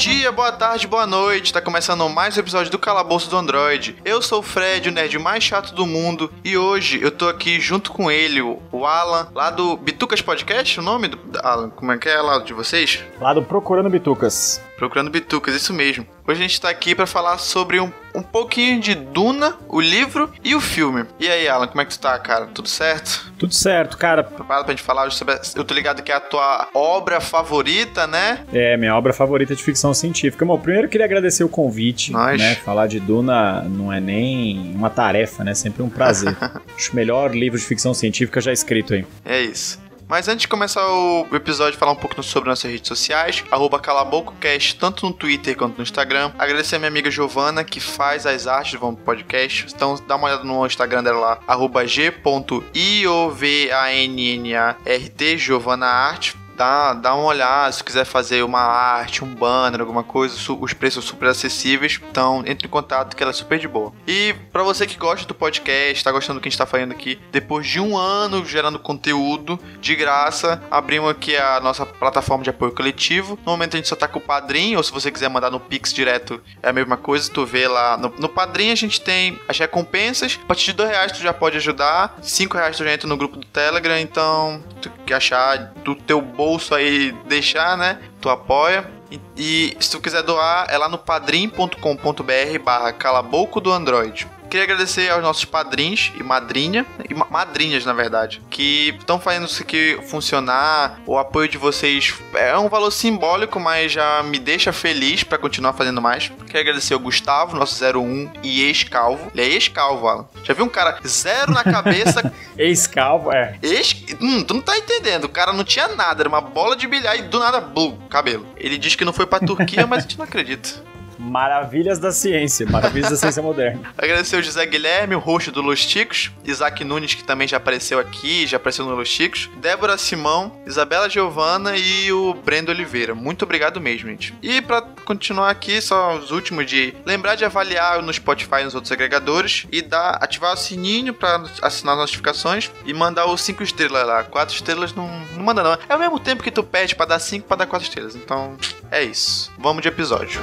dia, boa tarde, boa noite. Tá começando mais um episódio do Calabouço do Android. Eu sou o Fred, o nerd mais chato do mundo, e hoje eu tô aqui junto com ele, o Alan, lá do Bitucas Podcast, o nome do Alan, como é que é lá de vocês? Lá do Procurando Bitucas. Procurando Bitucas, isso mesmo. Hoje a gente tá aqui para falar sobre um, um pouquinho de Duna, o livro e o filme. E aí, Alan, como é que tu tá, cara? Tudo certo? Tudo certo, cara. Preparado pra gente falar hoje sobre. Eu tô ligado que é a tua obra favorita, né? É, minha obra favorita de ficção científica. Bom, primeiro eu queria agradecer o convite. Nós. Né? Falar de Duna não é nem uma tarefa, né? Sempre um prazer. Acho o melhor livro de ficção científica já escrito aí. É isso. Mas antes de começar o episódio, falar um pouco sobre nossas redes sociais, arroba calabococast, tanto no Twitter quanto no Instagram. Agradecer a minha amiga Giovana, que faz as artes do Podcast. Então dá uma olhada no Instagram dela lá, arroba Arte dá, dá uma olhada se quiser fazer uma arte, um banner, alguma coisa, os preços super acessíveis. Então, entre em contato que ela é super de boa. E para você que gosta do podcast, tá gostando do que a gente tá fazendo aqui, depois de um ano gerando conteúdo de graça, abrimos aqui a nossa plataforma de apoio coletivo. No momento a gente só tá com o Padrim, ou se você quiser mandar no Pix direto, é a mesma coisa, tu vê lá. No, no Padrim a gente tem as recompensas, a partir de dois reais tu já pode ajudar, cinco reais tu já entra no grupo do Telegram, então tu que achar do teu bolso aí deixar, né? Tu apoia. E, e se tu quiser doar, é lá no padrim.com.br barra calabouco do Android. Queria agradecer aos nossos padrinhos e madrinha, e ma madrinhas na verdade, que estão fazendo isso aqui funcionar. O apoio de vocês é um valor simbólico, mas já me deixa feliz para continuar fazendo mais. Queria agradecer ao Gustavo, nosso 01 e ex-calvo. Ele é ex-calvo, Alan. Já viu um cara zero na cabeça? ex-calvo, é. Ex... Hum, tu não tá entendendo. O cara não tinha nada, era uma bola de bilhar e do nada, blum, cabelo. Ele diz que não foi pra Turquia, mas a gente não acredita. Maravilhas da ciência, maravilhas da ciência moderna. Agradecer o José Guilherme, o rosto do Los Ticos, Isaac Nunes, que também já apareceu aqui, já apareceu no Los Ticos, Débora Simão, Isabela Giovana e o Brendo Oliveira. Muito obrigado mesmo, gente. E para continuar aqui, só os últimos de lembrar de avaliar no Spotify e nos outros agregadores e dar, ativar o sininho para assinar as notificações e mandar os 5 estrelas lá. 4 estrelas não, não manda não. É o mesmo tempo que tu pede para dar 5 para dar 4 estrelas. Então, é isso. Vamos de episódio.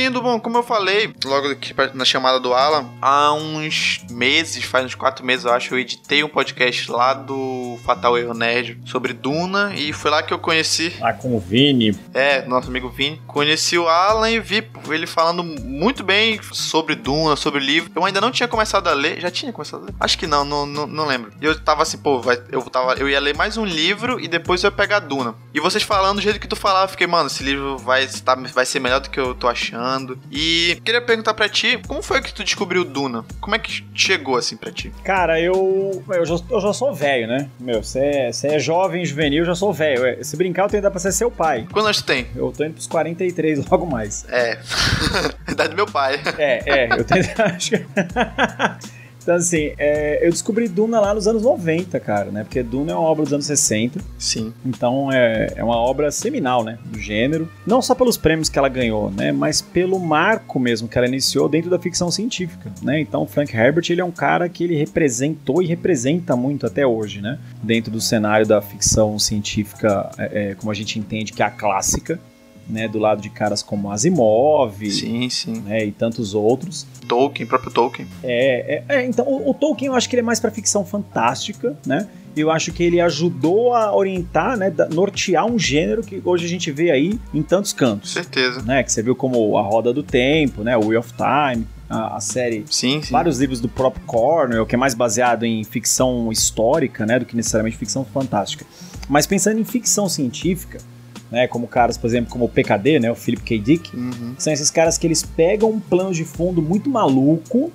Seguindo, bom, como eu falei, logo aqui na chamada do Alan, há uns meses, faz uns quatro meses, eu acho, eu editei um podcast lá do Fatal Erro Nerd sobre Duna e foi lá que eu conheci. Lá com o Vini. É, nosso amigo Vini. Conheci o Alan e vi ele falando muito bem sobre Duna, sobre o livro. Eu ainda não tinha começado a ler, já tinha começado a ler? Acho que não, não, não, não lembro. E eu tava assim, pô, vai, eu, tava, eu ia ler mais um livro e depois eu ia pegar Duna. E vocês falando do jeito que tu falava, eu fiquei, mano, esse livro vai, tá, vai ser melhor do que eu tô achando. E queria perguntar para ti, como foi que tu descobriu Duna? Como é que chegou assim para ti? Cara, eu eu já, eu já sou velho, né? Meu, você é, é jovem, juvenil, eu já sou velho. É, se brincar, eu tenho dar pra ser seu pai. Quantos anos tu tem? Eu tô indo pros 43 logo mais. É. idade do meu pai. É, é, eu tenho. Então, assim, é, eu descobri Duna lá nos anos 90, cara, né? Porque Duna é uma obra dos anos 60. Sim. Então, é, é uma obra seminal, né? Do gênero. Não só pelos prêmios que ela ganhou, né? Mas pelo marco mesmo que ela iniciou dentro da ficção científica, né? Então, Frank Herbert, ele é um cara que ele representou e representa muito até hoje, né? Dentro do cenário da ficção científica, é, é, como a gente entende que é a clássica, né, do lado de caras como Asimov sim, sim. Né, e tantos outros. Tolkien, próprio Tolkien. É, é, é então o, o, Tolkien eu acho que ele é mais para ficção fantástica, né? Eu acho que ele ajudou a orientar, né, nortear um gênero que hoje a gente vê aí em tantos cantos. Certeza. Né, que você viu como A Roda do Tempo, né, o Wheel of Time, a, a, série. Sim, sim. Vários livros do próprio Cornell, que é mais baseado em ficção histórica, né, do que necessariamente ficção fantástica. Mas pensando em ficção científica, né? Como caras, por exemplo, como o PKD, né? O Philip K. Dick. Uhum. São esses caras que eles pegam um plano de fundo muito maluco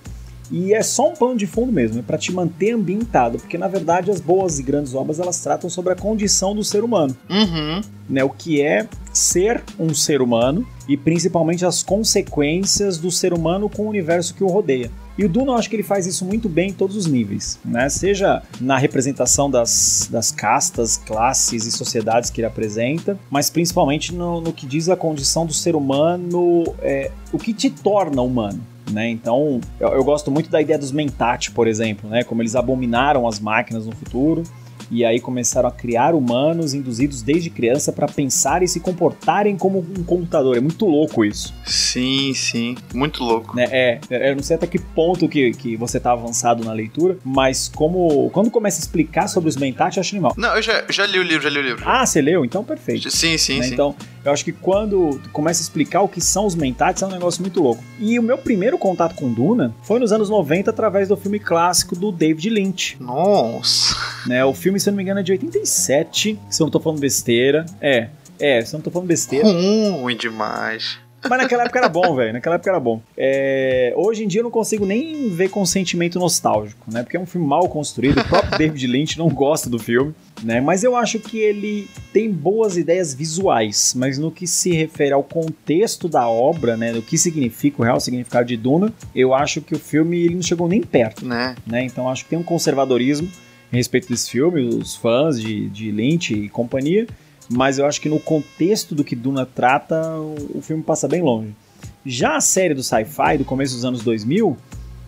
e é só um plano de fundo mesmo, é para te manter ambientado, porque na verdade as boas e grandes obras elas tratam sobre a condição do ser humano, uhum. né? O que é ser um ser humano e principalmente as consequências do ser humano com o universo que o rodeia. E o Duna, eu acho que ele faz isso muito bem em todos os níveis, né? Seja na representação das, das castas, classes e sociedades que ele apresenta, mas principalmente no, no que diz a condição do ser humano, é, o que te torna humano. Né? Então, eu, eu gosto muito da ideia dos Mentat, por exemplo, né? como eles abominaram as máquinas no futuro e aí começaram a criar humanos induzidos desde criança para pensar e se comportarem como um computador. É muito louco isso. Sim, sim. Muito louco. Né? É, é, eu não sei até que ponto que, que você tá avançado na leitura, mas como quando começa a explicar sobre os Mentat, eu acho animal. Não, eu já, já li o livro, já li o livro. Ah, você leu? Então perfeito. Sim, sim, né? sim. Então, eu acho que quando começa a explicar o que são os Mentats é um negócio muito louco. E o meu primeiro contato com Duna foi nos anos 90 através do filme clássico do David Lynch. Nossa. Né? O filme, se eu não me engano, é de 87, se eu não tô falando besteira. É, é, se eu não tô falando besteira. Ruim demais. Mas naquela época era bom, velho. Naquela época era bom. É, hoje em dia eu não consigo nem ver com sentimento nostálgico, né? Porque é um filme mal construído. O próprio David Lynch não gosta do filme, né? Mas eu acho que ele tem boas ideias visuais, mas no que se refere ao contexto da obra, né? Do que significa o real significado de Duna, eu acho que o filme ele não chegou nem perto, Né? né? Então acho que tem um conservadorismo em respeito desse filme, os fãs de, de Lynch e companhia, mas eu acho que no contexto do que Duna trata, o, o filme passa bem longe. Já a série do sci-fi, do começo dos anos 2000,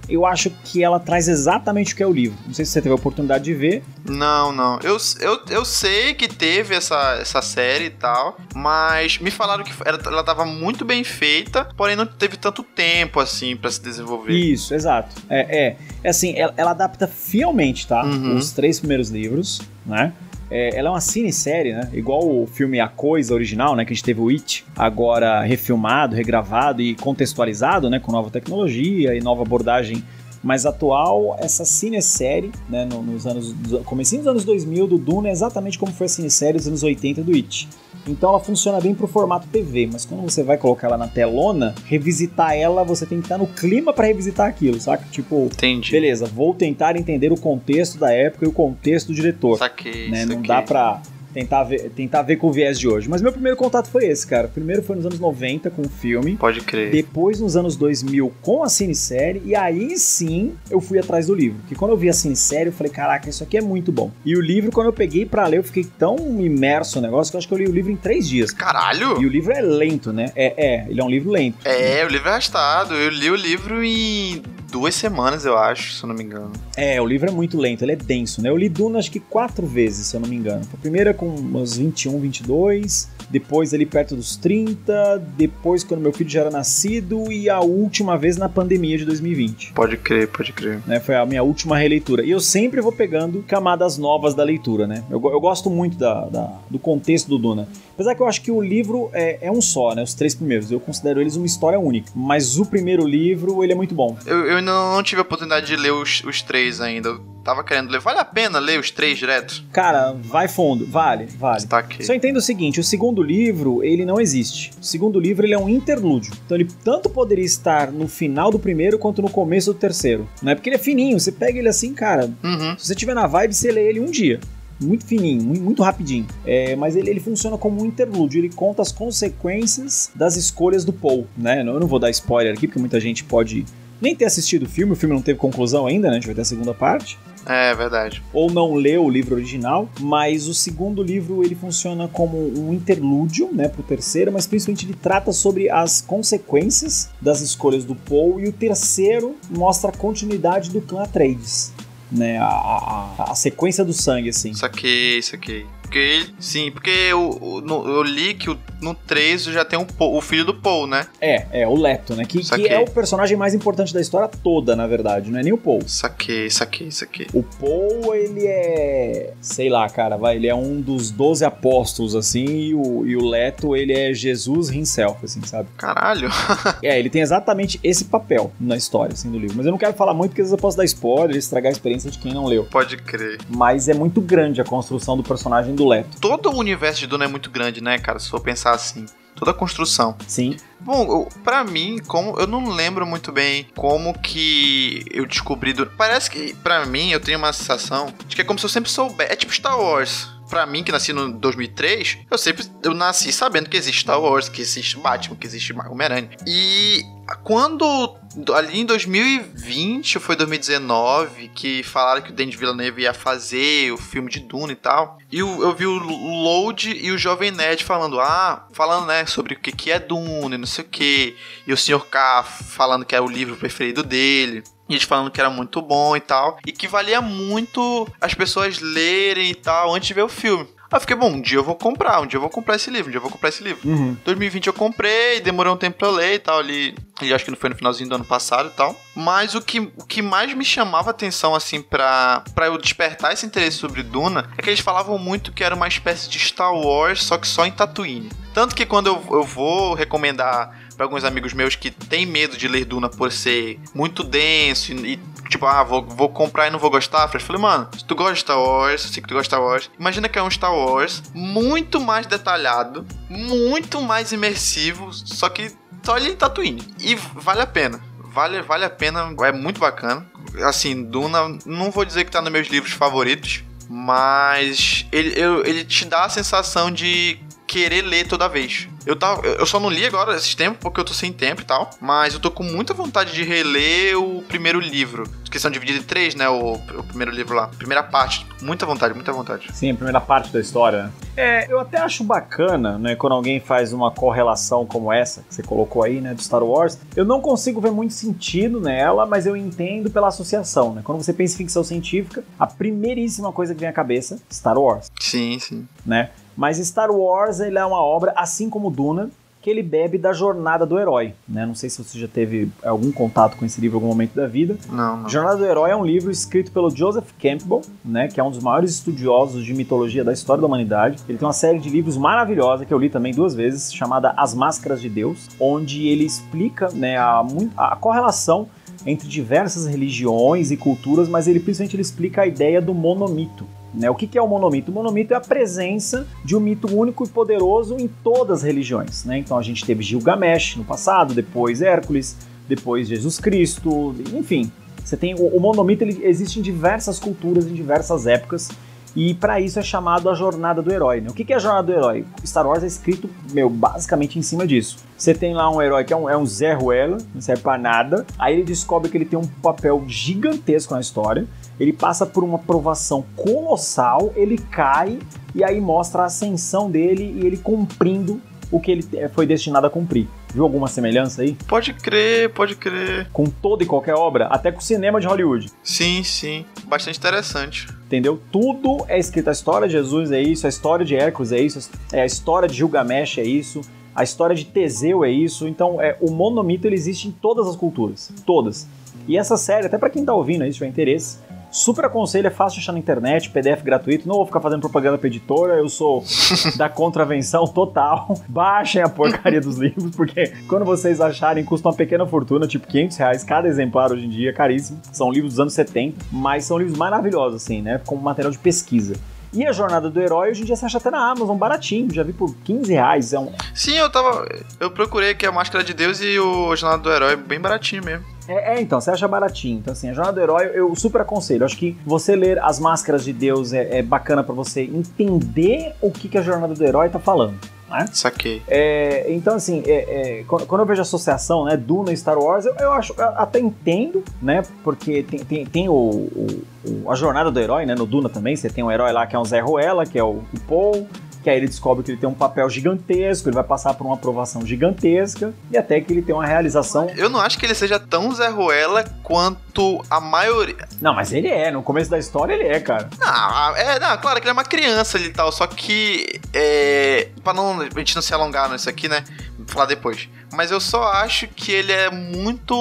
eu acho que ela traz exatamente o que é o livro. Não sei se você teve a oportunidade de ver. Não, não. Eu, eu, eu sei que teve essa, essa série e tal, mas me falaram que era, ela tava muito bem feita, porém não teve tanto tempo assim pra se desenvolver. Isso, exato. É, é, é assim, ela, ela adapta fielmente, tá? Uhum. Os três primeiros livros, né? É, ela é uma cinesérie, né? Igual o filme A Coisa original, né? Que a gente teve o It, agora refilmado, regravado e contextualizado, né? Com nova tecnologia e nova abordagem mais atual. Essa cinesérie, né? no- Nos anos... Comecinho dos anos 2000 do Duna é exatamente como foi a cinesérie dos anos 80 do It. Então ela funciona bem pro formato TV, mas quando você vai colocar ela na telona, revisitar ela, você tem que estar no clima pra revisitar aquilo, saca? Tipo, Entendi. beleza, vou tentar entender o contexto da época e o contexto do diretor Saquei, né? Não saquei. dá pra tentar ver, tentar ver com o viés de hoje. Mas meu primeiro contato foi esse, cara. Primeiro foi nos anos 90 com o filme. Pode crer. Depois, nos anos 2000, com a cinesérie, e aí sim eu fui atrás do livro. Porque quando eu vi a cinesérie, eu falei, caraca, isso aqui é muito bom. E o livro, quando eu peguei pra ler, eu fiquei tão imerso no negócio que eu acho que eu li o livro em três dias. Caralho! E o livro é lento, né? É, é, ele é um livro lento. É, o livro é arrastado. Eu li o livro em duas semanas, eu acho, se eu não me engano. É, o livro é muito lento, ele é denso, né? Eu li Duna acho que quatro vezes, se eu não me engano. A primeira com uns 21, 22, depois ali perto dos 30, depois quando meu filho já era nascido e a última vez na pandemia de 2020. Pode crer, pode crer. Né, foi a minha última releitura. E eu sempre vou pegando camadas novas da leitura, né? Eu, eu gosto muito da, da- do contexto do Duna. Apesar que eu acho que o livro é, é um só, né? Os três primeiros. Eu considero eles uma história única. Mas o primeiro livro, ele é muito bom. Eu, eu não, não tive a oportunidade de ler os, os três ainda. Tava querendo ler. Vale a pena ler os três direto? Cara, vai fundo. Vale, vale. Está aqui. Só entenda o seguinte, o segundo livro, ele não existe. O segundo livro, ele é um interlúdio. Então ele tanto poderia estar no final do primeiro quanto no começo do terceiro. Não é porque ele é fininho, você pega ele assim, cara, Uhum. se você tiver na vibe, você lê ele um dia. Muito fininho, muito, muito rapidinho. É, mas ele, ele funciona como um interlúdio, ele conta as consequências das escolhas do Paul, né? Eu não vou dar spoiler aqui, porque muita gente pode nem ter assistido o filme, o filme não teve conclusão ainda, né? A gente vai ter a segunda parte É verdade. ou não leu o livro original, mas o segundo livro ele funciona como um interlúdio, né, pro terceiro, mas principalmente ele trata sobre as consequências das escolhas do Paul e o terceiro mostra a continuidade do clã Atreides, né, a, a, a sequência do sangue, assim. Saquei, saquei. Porque sim, porque eu, eu, eu li que o- no 3 já tem um Paul- o filho do Paul, né? É, é, o Leto, né, que, que é o personagem mais importante da história toda, na verdade, não é nem o Paul. Saquei, saquei, saquei. O Paul, ele é. Sei lá, cara, vai. Ele é um dos 12 apóstolos, assim, e o, e o Leto, ele é Jesus himself, assim, sabe? Caralho. É, ele tem exatamente esse papel na história, assim, do livro. Mas eu não quero falar muito porque às vezes eu posso dar spoiler e estragar a experiência de quem não leu. Pode crer. Mas é muito grande a construção do personagem do Leto. Todo o universo de Duna é muito grande, né, cara? Se for pensar assim. Toda a construção. Sim. Bom, pra mim, como eu não lembro muito bem como que eu descobri. Do, parece que pra mim eu tenho uma sensação de que é como se eu sempre soubesse. É tipo Star Wars. Pra mim, que nasci no 2003, eu sempre eu nasci sabendo que existe Star Wars, que existe Batman, que existe Homem-Aranha. E quando ali em 2020 ou foi 2019 que falaram que o Denis Villeneuve ia fazer o filme de Duna e tal. E eu, eu vi o Load e o Jovem Nerd falando, ah, falando, né, sobre o que, que é Duna e não sei o que. E o Sr. K falando que é o livro preferido dele. E eles falando que era muito bom e tal. E que valia muito as pessoas lerem e tal antes de ver o filme. Aí eu fiquei, bom, um dia eu vou comprar, um dia eu vou comprar esse livro, um dia eu vou comprar esse livro. Uhum. 2020 eu comprei, demorou um tempo pra eu ler e tal, ali. E acho que não foi no finalzinho do ano passado e tal. Mas o que, o que mais me chamava atenção, assim, pra, pra eu despertar esse interesse sobre Duna, é que eles falavam muito que era uma espécie de Star Wars, só que só em Tatooine. Tanto que quando eu, eu vou recomendar para alguns amigos meus que têm medo de ler Duna por ser muito denso e, e tipo, ah, vou, vou comprar e não vou gostar. Eu falei, mano, se tu gosta de Star Wars, que tu gosta de Star Wars, imagina que é um Star Wars muito mais detalhado, muito mais imersivo, só que só em Tatooine. E vale a pena. Vale, vale a pena, é muito bacana. Assim, Duna, não vou dizer que tá nos meus livros favoritos, mas ele, eu, ele te dá a sensação de querer ler toda vez. Eu, tava, eu só não li agora esse tempo porque eu tô sem tempo e tal. Mas eu tô com muita vontade de reler o primeiro livro. Que são divididos em três, né? O, o primeiro livro lá. Primeira parte. Muita vontade, muita vontade. Sim, a primeira parte da história. né? É, eu até acho bacana, né? Quando alguém faz uma correlação como essa, que você colocou aí, né? De Star Wars. Eu não consigo ver muito sentido nela, mas eu entendo pela associação, né? Quando você pensa em ficção científica, a primeiríssima coisa que vem à cabeça, Star Wars, Sim, sim. né? Mas Star Wars ele é uma obra, assim como Duna, que ele bebe da jornada do herói, né? Não sei se você já teve algum contato com esse livro em algum momento da vida. Não, não. Jornada do Herói é um livro escrito pelo Joseph Campbell, né, que é um dos maiores estudiosos de mitologia da história da humanidade. Ele tem uma série de livros maravilhosa que eu li também duas vezes, chamada As Máscaras de Deus, onde ele explica né, a, a correlação entre diversas religiões e culturas, mas ele principalmente ele explica a ideia do monomito. Né? O que que é o monomito? O monomito é a presença de um mito único e poderoso em todas as religiões. Né? Então a gente teve Gilgamesh no passado, depois Hércules, depois Jesus Cristo, enfim. Você tem o, o monomito ele existe em diversas culturas, em diversas épocas. E para isso é chamado a jornada do herói. Né? O que que é a jornada do herói? Star Wars é escrito, meu, basicamente em cima disso. Você tem lá um herói que é um, é um Zé Ruela, não serve pra nada. Aí ele descobre que ele tem um papel gigantesco na história. Ele passa por uma provação colossal, ele cai e aí mostra a ascensão dele e ele cumprindo o que ele foi destinado a cumprir. Viu alguma semelhança aí? Pode crer, pode crer. Com toda e qualquer obra, até com o cinema de Hollywood. Sim, sim. Bastante interessante. Entendeu? Tudo é escrito. A história de Jesus é isso, a história de Hércules é isso, é a história de Gilgamesh é isso, a história de Teseu é isso. Então, é, o monomito ele existe em todas as culturas. Todas. E essa série, até pra quem tá ouvindo aí, se tiver interesse, super aconselho, é fácil de achar na internet, PDF gratuito. Não vou ficar fazendo propaganda pra editora, eu sou da contravenção total. Baixem a porcaria dos livros, porque quando vocês acharem, custa uma pequena fortuna, tipo 500 reais cada exemplar hoje em dia, caríssimo. São livros dos anos 70, mas são livros maravilhosos, assim, né? Com material de pesquisa. E a Jornada do Herói, hoje em dia você acha até na Amazon, baratinho, já vi por 15 reais. É um, Sim, eu tava. Eu procurei aqui a Máscara de Deus e o Jornada do Herói, bem baratinho mesmo. É, é, então, você acha baratinho. Então, assim, a Jornada do Herói eu super aconselho. Acho que você ler As Máscaras de Deus é, é bacana pra você entender o que, que a Jornada do Herói tá falando. Né? Saquei. É, então, assim, é, é, quando, eu vejo a associação, né, Duna e Star Wars, eu, eu acho, eu até entendo, né, porque tem, tem, tem o, o- o- a jornada do herói, né, no Duna também, você tem um herói lá que é um Zé Ruela, que é o, o Paul, que aí ele descobre que ele tem um papel gigantesco, ele vai passar por uma aprovação gigantesca, e até que ele tem uma realização... Eu não acho que ele seja tão Zé Ruela quanto a maioria. Não, mas ele é, no começo da história ele é, cara. Não, é, não, claro que ele é uma criança e tal, só que. É. Pra não, a gente não se alongar nisso aqui, né? Vou falar depois. Mas eu só acho que ele é muito.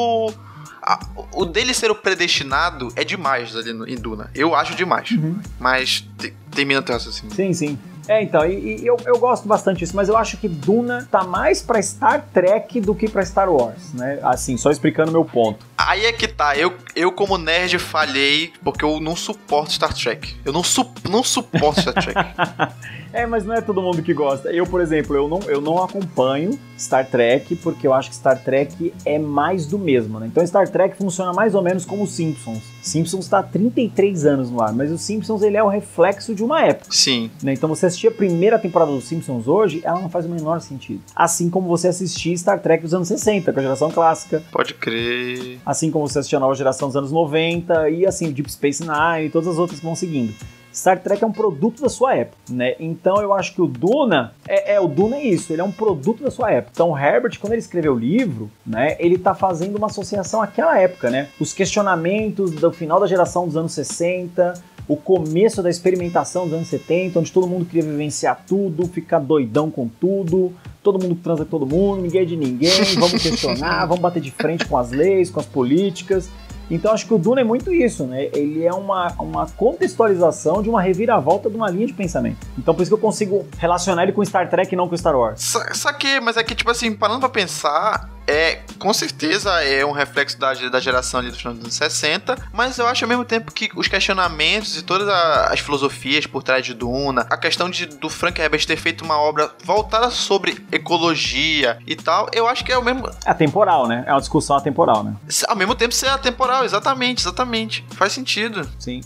o dele ser o predestinado é demais ali no, em Duna. Eu acho demais. Mas te, termina teu raciocínio. Sim, sim. É, então, e, e eu, eu gosto bastante disso, mas eu acho que Duna tá mais pra Star Trek do que pra Star Wars, né? Assim, só explicando meu ponto. Aí é que tá, eu, eu como nerd falhei porque eu não suporto Star Trek. Eu não, su não suporto Star Trek. É, mas não é todo mundo que gosta. Eu, por exemplo, eu não, eu não acompanho Star Trek porque eu acho que Star Trek é mais do mesmo, né? Então Star Trek funciona mais ou menos como Simpsons. Simpsons está há 33 anos no ar, mas o Simpsons ele é o reflexo de uma época. Sim. Né? Então você assistir a primeira temporada dos Simpsons hoje, ela não faz o menor sentido. Assim como você assistir Star Trek dos anos 60, com a geração clássica. Pode crer. Assim como você assistir a nova geração dos anos 90 e assim, Deep Space Nine e todas as outras que vão seguindo. Star Trek é um produto da sua época, né? Então eu acho que o Duna é, é, o Duna é isso, ele é um produto da sua época. Então Herbert, quando ele escreveu o livro, né, ele tá fazendo uma associação àquela época, né? Os questionamentos do final da geração dos anos 60, o começo da experimentação dos anos 70, onde todo mundo queria vivenciar tudo, ficar doidão com tudo, todo mundo transa com todo mundo, ninguém é de ninguém, vamos questionar, vamos bater de frente com as leis, com as políticas. Então acho que o Duna é muito isso, né? Ele é uma, uma contextualização de uma reviravolta de uma linha de pensamento. Então por isso que eu consigo relacionar ele com Star Trek e não com Star Wars. Sa saquei, mas é que, tipo assim, parando pra pensar, é, com certeza é um reflexo da, da geração ali do final dos anos 60, mas eu acho ao mesmo tempo que os questionamentos e todas as filosofias por trás de Duna, a questão de, do Frank Herbert ter feito uma obra voltada sobre ecologia e tal, eu acho que é o mesmo. É atemporal, né? É uma discussão atemporal, né? Ao mesmo tempo ser atemporal, exatamente, exatamente. Faz sentido. Sim.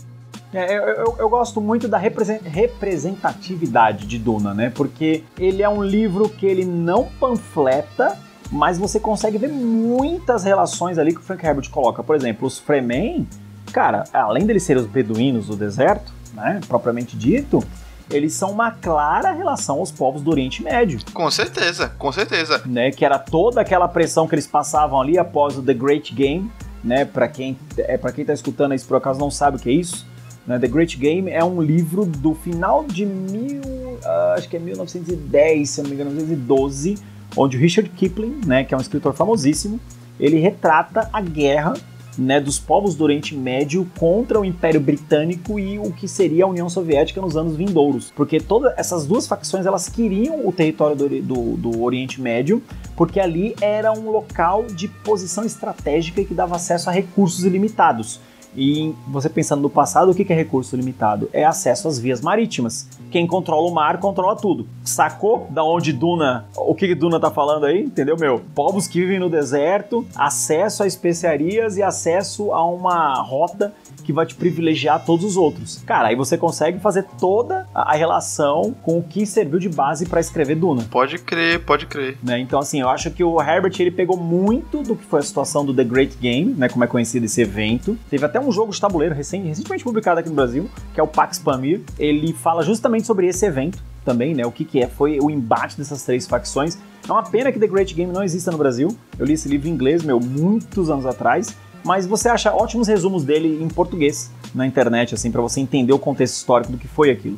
É, eu, eu, eu, gosto muito da representatividade de Duna, né? Porque ele é um livro que ele não panfleta mas você consegue ver muitas relações ali que o Frank Herbert coloca. Por exemplo, os Fremen, cara, além deles serem os beduínos do deserto, né, propriamente dito, eles são uma clara relação aos povos do Oriente Médio. Com certeza, com certeza. Né, que era toda aquela pressão que eles passavam ali após o The Great Game, né, para quem é para quem tá escutando isso por acaso não sabe o que é isso, né, The Great Game é um livro do final de mil, uh, acho que é 1910, se não me engano, 1912, onde o Richard Kipling, né, que é um escritor famosíssimo, ele retrata a guerra né, dos povos do Oriente Médio contra o Império Britânico e o que seria a União Soviética nos anos vindouros. Porque todas essas duas facções elas queriam o território do, do, do Oriente Médio, porque ali era um local de posição estratégica que dava acesso a recursos ilimitados. E você pensando no passado, o que é recurso limitado? É acesso às vias marítimas. Quem controla o mar controla tudo. Sacou da onde Duna, o que Duna tá falando aí? Entendeu, meu? Povos que vivem no deserto, acesso a especiarias e acesso a uma rota que vai te privilegiar todos os outros. Cara, aí você consegue fazer toda a relação com o que serviu de base para escrever Duna. Pode crer, pode crer. Né? Então, assim, eu acho que o Herbert ele pegou muito do que foi a situação do The Great Game, né? Como é conhecido esse evento. Teve até um jogo de tabuleiro recentemente publicado aqui no Brasil, que é o Pax Pamir. Ele fala justamente sobre esse evento também, né? O que, que é, foi o embate dessas três facções. É uma pena que The Great Game não exista no Brasil. Eu li esse livro em inglês, meu, muitos anos atrás mas você acha ótimos resumos dele em português na internet, assim, para você entender o contexto histórico do que foi aquilo.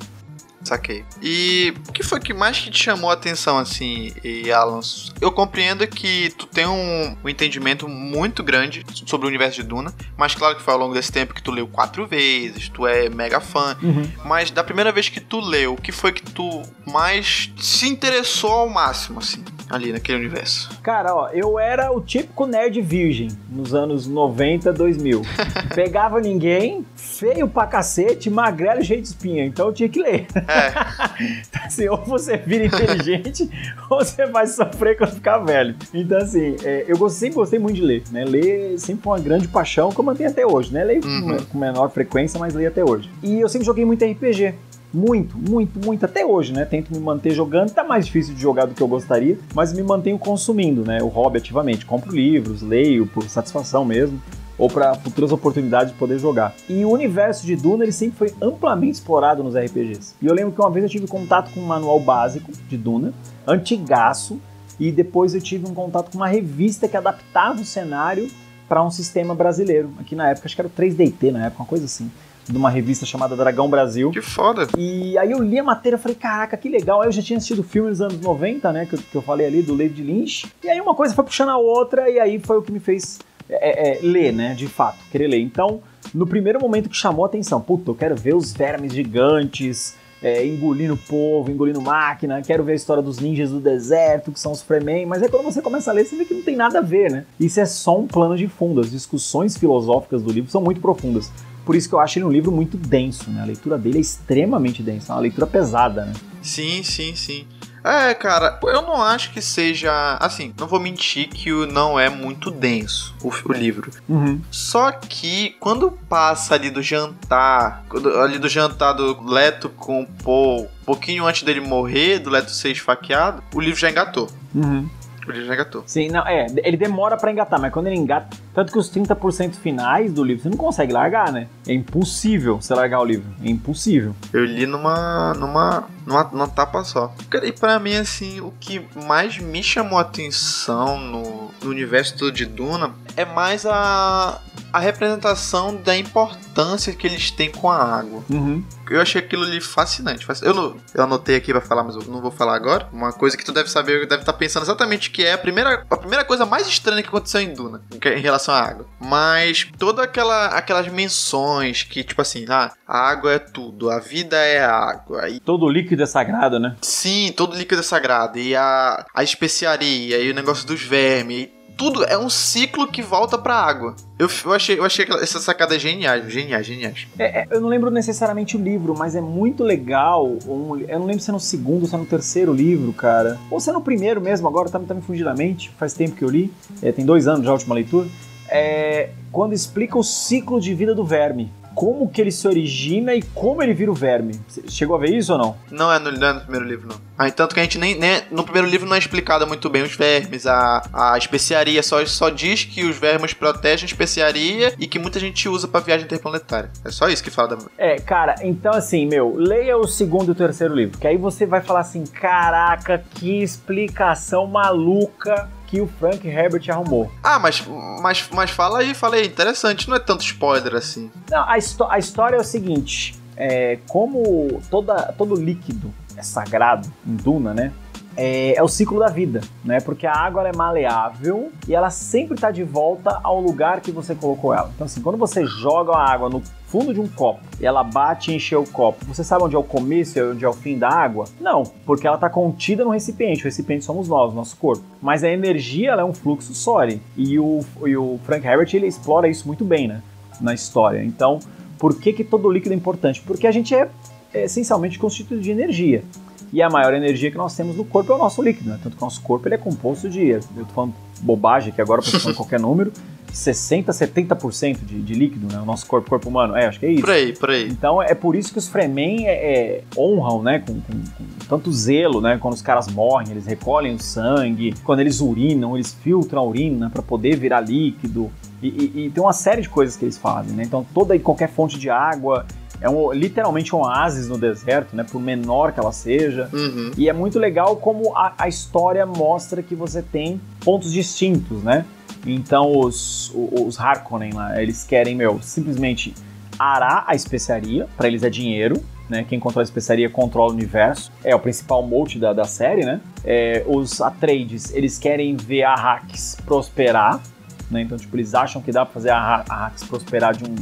Saquei. E o que foi que mais que te chamou a atenção, assim, e Alan? Eu compreendo que tu tem um, um, entendimento muito grande sobre o universo de Duna, mas claro que foi ao longo desse tempo que tu leu quatro vezes, tu é mega fã, uhum. mas da primeira vez que tu leu, o que foi que tu mais se interessou ao máximo, assim? ali naquele universo? Cara, ó, eu era o típico nerd virgem nos anos 90, 2000. Pegava ninguém, feio pra cacete, magrelo cheio de espinha. Então eu tinha que ler. É. então, assim, ou você vira inteligente, ou você vai sofrer quando ficar velho. Então, assim, é, eu sempre gostei muito de ler, né? Ler sempre foi uma grande paixão que eu mantenho até hoje, né? Leio uhum. com menor frequência, mas leio até hoje. E eu sempre joguei muito RPG. Muito, muito, muito. Até hoje, né? Tento me manter jogando. Tá mais difícil de jogar do que eu gostaria, mas me mantenho consumindo, né? O hobby ativamente. Compro livros, leio por satisfação mesmo ou para futuras oportunidades de poder jogar. E o universo de Duna ele sempre foi amplamente explorado nos RPGs. E eu lembro que uma vez eu tive contato com um manual básico de Duna, antigaço, e depois eu tive um contato com uma revista que adaptava o cenário para um sistema brasileiro. Aqui na época, acho que era o 3DT na época, uma coisa assim de uma revista chamada Dragão Brasil. Que foda. E aí eu li a matéria e falei, caraca, que legal. Aí eu já tinha assistido o filme nos anos 90, né, que eu, que eu falei ali, do David Lynch. E aí uma coisa foi puxando a outra, e aí foi o que me fez é, é, ler, né, de fato, querer ler. Então, no primeiro momento que chamou a atenção, puta, eu quero ver os vermes gigantes, é, engolindo povo, engolindo máquina, quero ver a história dos ninjas do deserto, que são os Fremen, mas aí quando você começa a ler, você vê que não tem nada a ver, né? Isso é só um plano de fundo, as discussões filosóficas do livro são muito profundas. Por isso que eu acho ele um livro muito denso, né? A leitura dele é extremamente densa, é uma leitura pesada, né? Sim, sim, sim. É, cara, eu não acho que seja. Assim, não vou mentir que o não é muito denso o, o livro. Uhum. Só que quando passa ali do jantar, ali do jantar do Leto com o Paul, um pouquinho antes dele morrer, do Leto ser esfaqueado, o livro já engatou. Uhum. Ele já engatou. Sim, não, é, ele demora para engatar, mas quando ele engata, tanto que os 30% finais do livro você não consegue largar, né? É impossível você largar o livro, é impossível. Eu li numa numa numa, numa tapa só. E para mim assim, o que mais me chamou a atenção no, no universo de Duna é mais a a representação da importância que eles têm com a água. Uhum. Eu achei aquilo ali fascinante. Eu, não, eu anotei aqui pra falar, mas eu não vou falar agora. Uma coisa que tu deve saber, deve estar tá pensando exatamente que é a primeira, a primeira coisa mais estranha que aconteceu em Duna, em relação à água. Mas toda aquela, aquelas menções que, tipo assim, ah, a água é tudo, a vida é água. E... Todo líquido é sagrado, né? Sim, todo líquido é sagrado. E a, a especiaria, e o negócio dos vermes, tudo é um ciclo que volta pra água. Eu, eu achei, eu achei essa sacada genial, genial, genial. É, é, eu não lembro necessariamente o livro, mas é muito legal. Um, eu não lembro se é no segundo ou se é no terceiro livro, cara. Ou se é no primeiro mesmo, agora tá, tá me fugindo da mente. Faz tempo que eu li. É, tem dois anos já a última leitura. É, quando explica o ciclo de vida do verme como que ele se origina e como ele vira o verme. chegou a ver isso ou não? Não é no, não é no primeiro livro, não. Ah, tanto que a gente nem, nem, No primeiro livro não é explicado muito bem os vermes. A, a especiaria só, só diz que os vermes protegem a especiaria e que muita gente usa para viagem interplanetária. É só isso que fala da. É, cara, então assim, meu, leia o segundo e o terceiro livro, que aí você vai falar assim: caraca, que explicação maluca que o Frank Herbert arrumou. Ah, mas, mas, mas fala aí, fala aí. Interessante, não é tanto spoiler assim. Não, a, a história é o seguinte: é, como toda, todo líquido é sagrado em Duna, né? É, é, o ciclo da vida, né? Porque a água é maleável e ela sempre está de volta ao lugar que você colocou ela. Então, assim, quando você joga a água no fundo de um copo e ela bate e enche o copo, você sabe onde é o começo e onde é o fim da água? Não, porque ela está contida no recipiente. O recipiente somos nós, nosso corpo. Mas a energia ela é um fluxo sólido. E o, e o Frank Herbert ele explora isso muito bem, né? Na história. Então, por que, que todo líquido é importante? Porque a gente é, é essencialmente constituído de energia. E a maior energia que nós temos no corpo é o nosso líquido, né? Tanto que o nosso corpo ele é composto de. Eu tô falando bobagem aqui agora, pensando qualquer número, 60%, 70% de, de líquido, né? O nosso corpo, corpo humano. É, acho que é isso. Por aí, por aí. Então é por isso que os Fremen é, é, honram, né? Com, com, com, tanto zelo, né? Quando os caras morrem, eles recolhem o sangue. Quando eles urinam, eles filtram a urina para poder virar líquido. E, e, e, tem uma série de coisas que eles fazem, né? Então toda e qualquer fonte de água é um, literalmente um oásis no deserto, né? Por menor que ela seja. Uhum. E é muito legal como a, a história mostra que você tem pontos distintos, né? Então os, os Harkonnen lá, eles querem, meu, simplesmente arar a especiaria, para eles é dinheiro, né? Quem controla a especiaria controla o universo. É o principal mote da, da série, né? É, os Atreides, eles querem ver a Hax prosperar, né? Então, tipo, eles acham que dá pra fazer a, a Hax prosperar de um,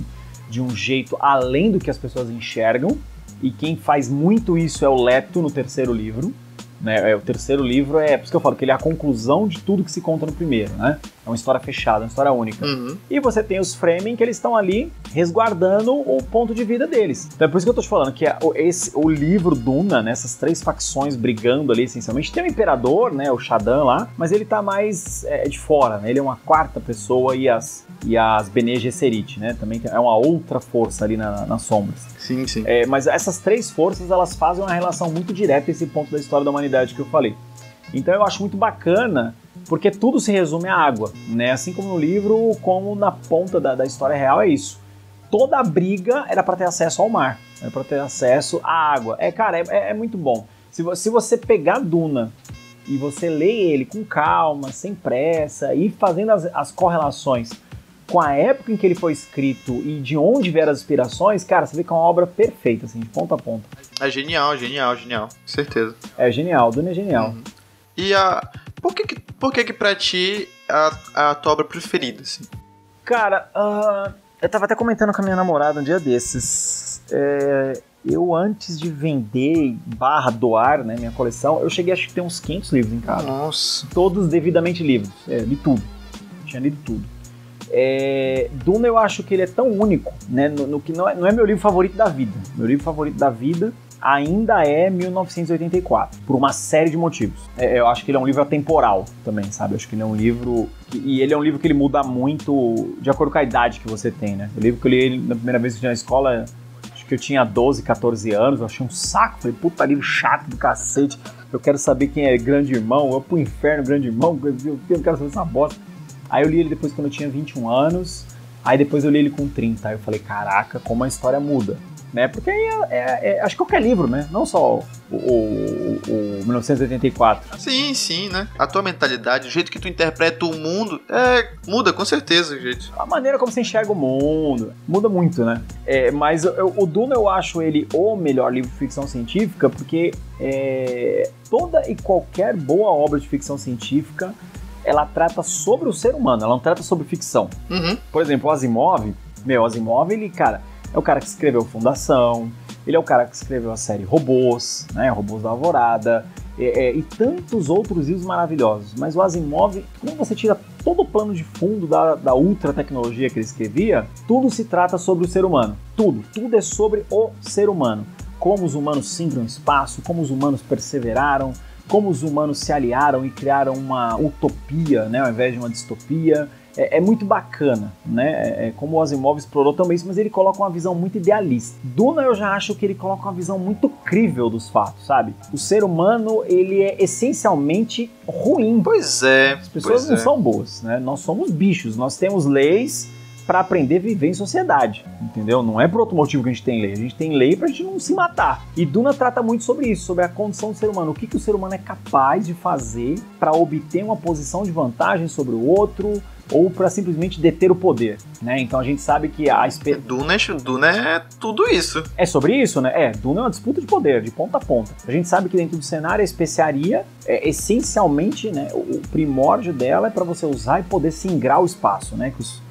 de um jeito além do que as pessoas enxergam. E quem faz muito isso é o Leto no terceiro livro. Né? É, o terceiro livro é, por isso que eu falo que ele é a conclusão de tudo que se conta no primeiro, né? É uma história fechada, uma história única. Uhum. E você tem os Fremen que eles estão ali resguardando o ponto de vida deles. Então é por isso que eu tô te falando que esse, o livro Duna, né, essas três facções brigando ali essencialmente, tem o Imperador, né, o Shadan lá, mas ele tá mais é, de fora, né? Ele é uma quarta pessoa e as, e as Bene Gesserit, né? Também é uma outra força ali na, nas sombras. Sim, sim. É, mas essas três forças, elas fazem uma relação muito direta esse ponto da história da humanidade que eu falei. Então eu acho muito bacana porque tudo se resume à água, né? Assim como no livro, como na ponta da, da história real é isso. Toda a briga era para ter acesso ao mar, era para ter acesso à água. É, cara, é, é, muito bom. Se, se você pegar Duna e você lê ele com calma, sem pressa, e fazendo as, as correlações com a época em que ele foi escrito e de onde vieram as inspirações, cara, você vê que é uma obra perfeita, assim, de ponta a ponta. É genial, genial, genial. Certeza. É genial, Duna é genial. Uhum. E a, por que, por que, que pra ti a, a tua obra preferida, assim? Cara, uh, eu tava até comentando com a minha namorada um dia desses. É, eu antes de vender barra doar, né, minha coleção, eu cheguei acho que ter uns 500 livros em casa. Nossa. Todos devidamente lidos. É, li tudo. tinha lido tudo. É, Duna eu acho que ele é tão único, né, no, no que não é, não é meu livro favorito da vida. Meu livro favorito da vida ainda é 1984, por uma série de motivos. É, eu acho que ele é um livro atemporal também, sabe? Eu acho que ele é um livro. E ele é um livro que ele muda muito de acordo com a idade que você tem, né? O livro que eu li na primeira vez que eu na escola, acho que eu tinha 12, 14 anos, eu achei um saco. Falei, puta livro chato do cacete. Eu quero saber quem é grande irmão, eu pro inferno, grande irmão, eu não quero saber essa bosta. Aí eu li ele depois quando eu tinha 21 anos. Aí depois eu li ele com 30. Aí eu falei, caraca, como a história muda né? Porque é, é, é, acho que qualquer livro, né? Não só o, o, o, 1984. Sim, sim, né? A tua mentalidade, o jeito que tu interpreta o mundo, é, muda com certeza, gente. A maneira como você enxerga o mundo muda muito, né? É, mas eu, o Duna eu acho ele o melhor livro de ficção científica porque é, toda e qualquer boa obra de ficção científica ela trata sobre o ser humano, ela não trata sobre ficção. Uhum. Por exemplo, o Asimov, meu, Asimov, ele, cara, é o cara que escreveu Fundação, ele é o cara que escreveu a série Robôs, né, Robôs da Alvorada, é, é, e tantos outros livros maravilhosos. Mas o Asimov, quando você tira todo o plano de fundo da, da ultra tecnologia que ele escrevia, tudo se trata sobre o ser humano. Tudo, tudo é sobre o ser humano. Como os humanos singram espaço, como os humanos perseveraram, como os humanos se aliaram e criaram uma utopia, né, ao invés de uma distopia é, é muito bacana, né? É, é, como o Asimov explorou também isso, mas ele coloca uma visão muito idealista. Duna eu já acho que ele coloca uma visão muito crível dos fatos, sabe? O ser humano, ele é essencialmente ruim. Pois é. As pessoas não é. são boas, né? Nós somos bichos, nós temos leis para aprender a viver em sociedade, entendeu? Não é por outro motivo que a gente tem lei, a gente tem lei pra gente não se matar. E Duna trata muito sobre isso, sobre a condição do ser humano, o que, que o ser humano é capaz de fazer para obter uma posição de vantagem sobre o outro, ou para simplesmente deter o poder, né? Então a gente sabe que a espe... Duna, é Duna é tudo isso. É sobre isso, né? É, Duna é uma disputa de poder, de ponta a ponta. A gente sabe que dentro do cenário a especiaria é essencialmente, né, o primórdio dela é para você usar e poder singrar o espaço, né? Que os, os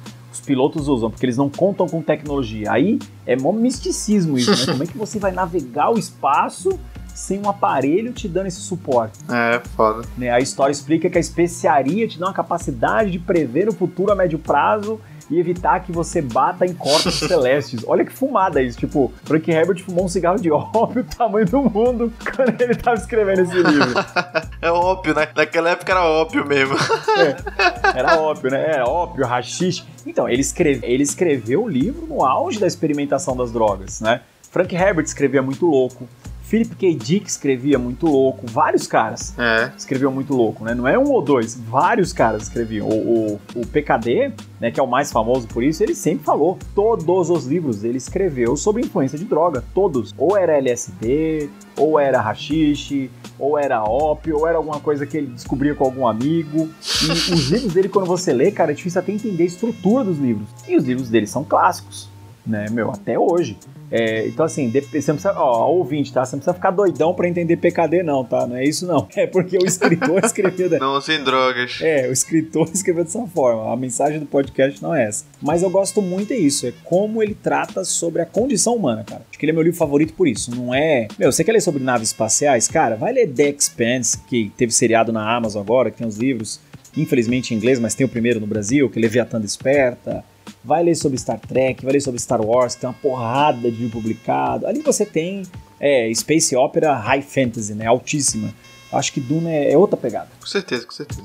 pilotos usam, porque eles não contam com tecnologia. Aí é mó misticismo isso, né? Como é que você vai navegar o espaço sem um aparelho te dando esse suporte. É, foda. Né? A história explica que a especiaria te dá uma capacidade de prever o futuro a médio prazo e evitar que você bata em corpos celestes. Olha que fumada isso. Tipo, Frank Herbert fumou um cigarro de ópio do tamanho do mundo quando ele estava escrevendo esse livro. é ópio, né? Naquela época era ópio mesmo. é, era ópio, né? Era ópio, rachixe. Então, ele, escreve, ele escreveu o livro no auge da experimentação das drogas, né? Frank Herbert escrevia muito louco. Philip K. Dick escrevia muito louco, vários caras é. escreviam muito louco, né? Não é um ou dois, vários caras escreviam. O, o, o, PKD, né, que é o mais famoso por isso, ele sempre falou. Todos os livros ele escreveu sobre influência de droga, todos. Ou era LSD, ou era rachixe, ou era ópio, ou era alguma coisa que ele descobria com algum amigo. E os livros dele, quando você lê, cara, é difícil até entender a estrutura dos livros. E os livros dele são clássicos, né, meu, até hoje. É, então, assim, você não precisa, ó, ouvinte, tá? Você não precisa ficar doidão pra entender PKD, não, tá? Não é isso, não. É porque o escritor escreveu. Da... Não, sem drogas. É, o escritor escreveu dessa forma. A mensagem do podcast não é essa. Mas eu gosto muito é isso, é como ele trata sobre a condição humana, cara. Acho que ele é meu livro favorito por isso. Não é. Meu, você quer ler sobre naves espaciais? Cara, vai ler The Expanse, que teve seriado na Amazon agora, que tem os livros, infelizmente em inglês, mas tem o primeiro no Brasil, que Leviatã Desperta vai ler sobre Star Trek, vai ler sobre Star Wars, que tem uma porrada de publicado. Ali você tem é, Space Opera High Fantasy, né? Altíssima. Acho que Duna é, é outra pegada. Com certeza, com certeza.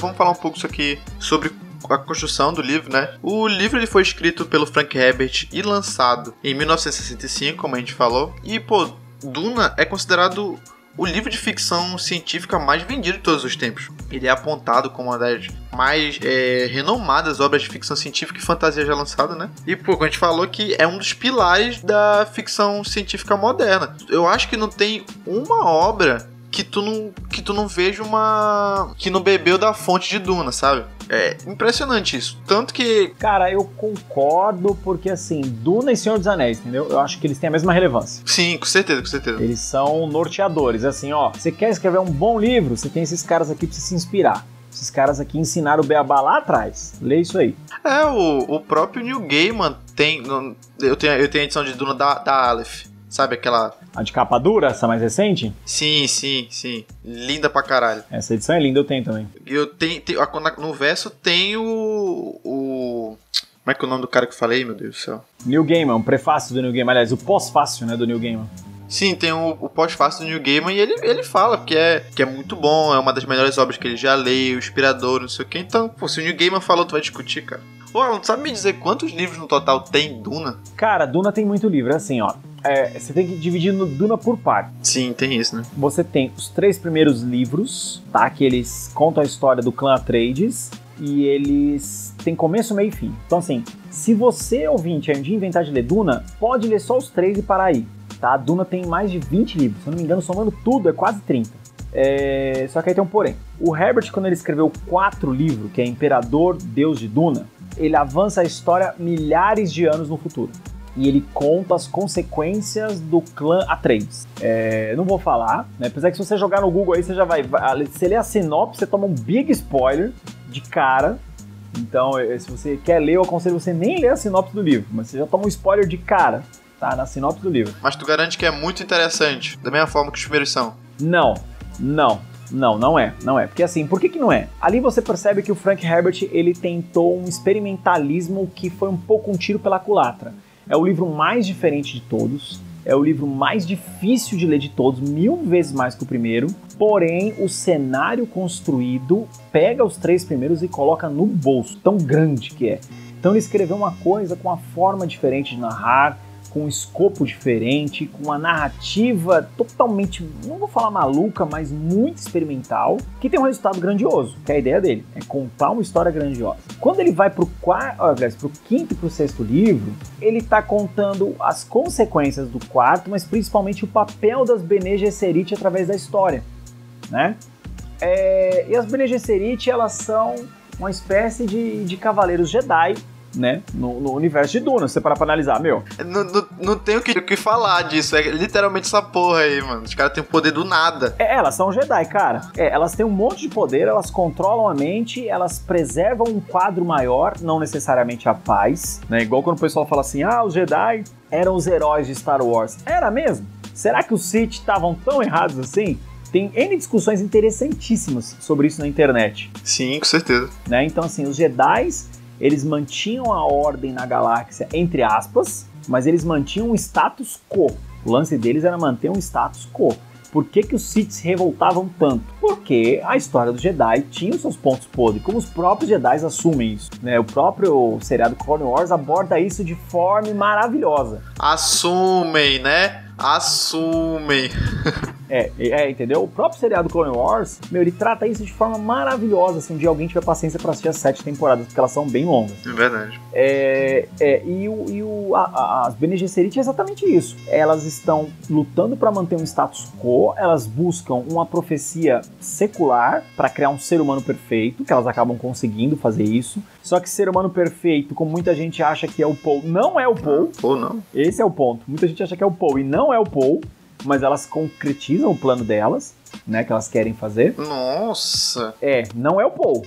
Vamos falar um pouco isso aqui sobre a construção do livro, né? O livro ele foi escrito pelo Frank Herbert e lançado em 1965, como a gente falou. E, pô, Duna é considerado o livro de ficção científica mais vendido de todos os tempos. Ele é apontado como uma das mais é, renomadas obras de ficção científica e fantasia já lançada, né? E, pô, a gente falou que é um dos pilares da ficção científica moderna. Eu acho que não tem uma obra que tu não, que tu não veja uma. que não bebeu da fonte de Duna, sabe? É impressionante isso. Tanto que. Cara, eu concordo, porque assim, Duna e Senhor dos Anéis, entendeu? Eu acho que eles têm a mesma relevância. Sim, com certeza, com certeza. Eles são norteadores. Assim, ó, você quer escrever um bom livro, você tem esses caras aqui pra você se inspirar. Esses caras aqui ensinaram o Beabá lá atrás. Lê isso aí. É, o, o próprio New Gaiman tem. Eu tenho, eu tenho a edição de Duna da, da Aleph. Sabe aquela. A de capa dura, essa mais recente? Sim, sim, sim. Linda pra caralho. Essa edição é linda, eu tenho também. Eu tenho. tenho no verso tem o. o como é que é o nome do cara que eu falei, meu Deus do céu? New Gaiman, o prefácio do New Gaiman, aliás, o pós-fácil, né, do New Gaiman. Sim, tem o, o pós-fácil do New Gaiman e ele, ele fala que é, que é muito bom, é uma das melhores obras que ele já leu, inspirador, não sei o que. Então, pô, se o New Gaiman falou, tu vai discutir, cara. Ô, Alan, sabe me dizer quantos livros no total tem Duna? Cara, Duna tem muito livro, é assim, ó. É, você tem que dividir no Duna por parte. Sim, tem isso, né? Você tem os três primeiros livros, tá? Que eles contam a história do clã Atreides e eles têm começo, meio e fim. Então, assim, se você, ouvinte, é um dia inventar de ler Duna, pode ler só os três e parar aí, tá? A Duna tem mais de 20 livros, se eu não me engano, somando tudo, é quase 30. É... Só que aí tem um porém. O Herbert, quando ele escreveu quatro livros, que é Imperador, Deus de Duna, ele avança a história milhares de anos no futuro e ele conta as consequências do clã Atreides. É, não vou falar, né? Apesar que se você jogar no Google aí, você já vai. Se ler a sinopse, você toma um big spoiler de cara. Então, é, se você quer ler, eu aconselho você nem ler a sinopse do livro, mas você já toma um spoiler de cara, tá? Na sinopse do livro. Mas tu garante que é muito interessante, da mesma forma que os primeiros são? Não, não. Não, não é, não é. Porque assim, por que que não é? Ali você percebe que o Frank Herbert, ele tentou um experimentalismo que foi um pouco um tiro pela culatra. É o livro mais diferente de todos. É o livro mais difícil de ler de todos, mil vezes mais que o primeiro. Porém, o cenário construído pega os três primeiros e coloca no bolso, tão grande que é. Então ele escreveu uma coisa com uma forma diferente de narrar, com um escopo diferente, com uma narrativa totalmente, não vou falar maluca, mas muito experimental, que tem um resultado grandioso, que é a ideia dele, é contar uma história grandiosa. Quando ele vai pro quarto, quinto e pro sexto livro, ele está contando as consequências do quarto, mas principalmente o papel das Bene Gesserit através da história, né? É, e as Bene Gesserit, elas são uma espécie de, de cavaleiros Jedi né, no, no, universo de Duna, se você parar pra analisar, meu. Não, não, não tem o que, o que falar disso, é literalmente essa porra aí, mano. Os caras têm o poder do nada. É, elas são Jedi, cara. É, elas têm um monte de poder, elas controlam a mente, elas preservam um quadro maior, não necessariamente a paz, né? Igual quando o pessoal fala assim, ah, os Jedi eram os heróis de Star Wars. Era mesmo? Será que os Sith estavam tão errados assim? Tem N discussões interessantíssimas sobre isso na internet. Sim, com certeza. Né? Então, assim, os Jedi eles mantinham a ordem na galáxia, entre aspas, mas eles mantinham um status quo. O lance deles era manter um status quo. Por que, que os Sith se revoltavam tanto? Porque a história do Jedi tinha os seus pontos podres, como os próprios Jedi assumem isso. Né? O próprio seriado Clone Wars aborda isso de forma maravilhosa. Assumem, né? Assumem. É, é, entendeu? O próprio seriado Clone Wars, meu, ele trata isso de forma maravilhosa, se um dia alguém tiver paciência para assistir as sete temporadas, porque elas são bem longas. É verdade. É, é e o, e o, a, a, as Bene Gesserit é exatamente isso. Elas estão lutando para manter um status quo, elas buscam uma profecia secular para criar um ser humano perfeito, que elas acabam conseguindo fazer isso. Só que ser humano perfeito, como muita gente acha que é o Paul, não é o Paul. Ou não. Esse é o ponto. Muita gente acha que é o Paul e não é o Paul mas elas concretizam o plano delas, né, que elas querem fazer. Nossa! É, não é o Paul.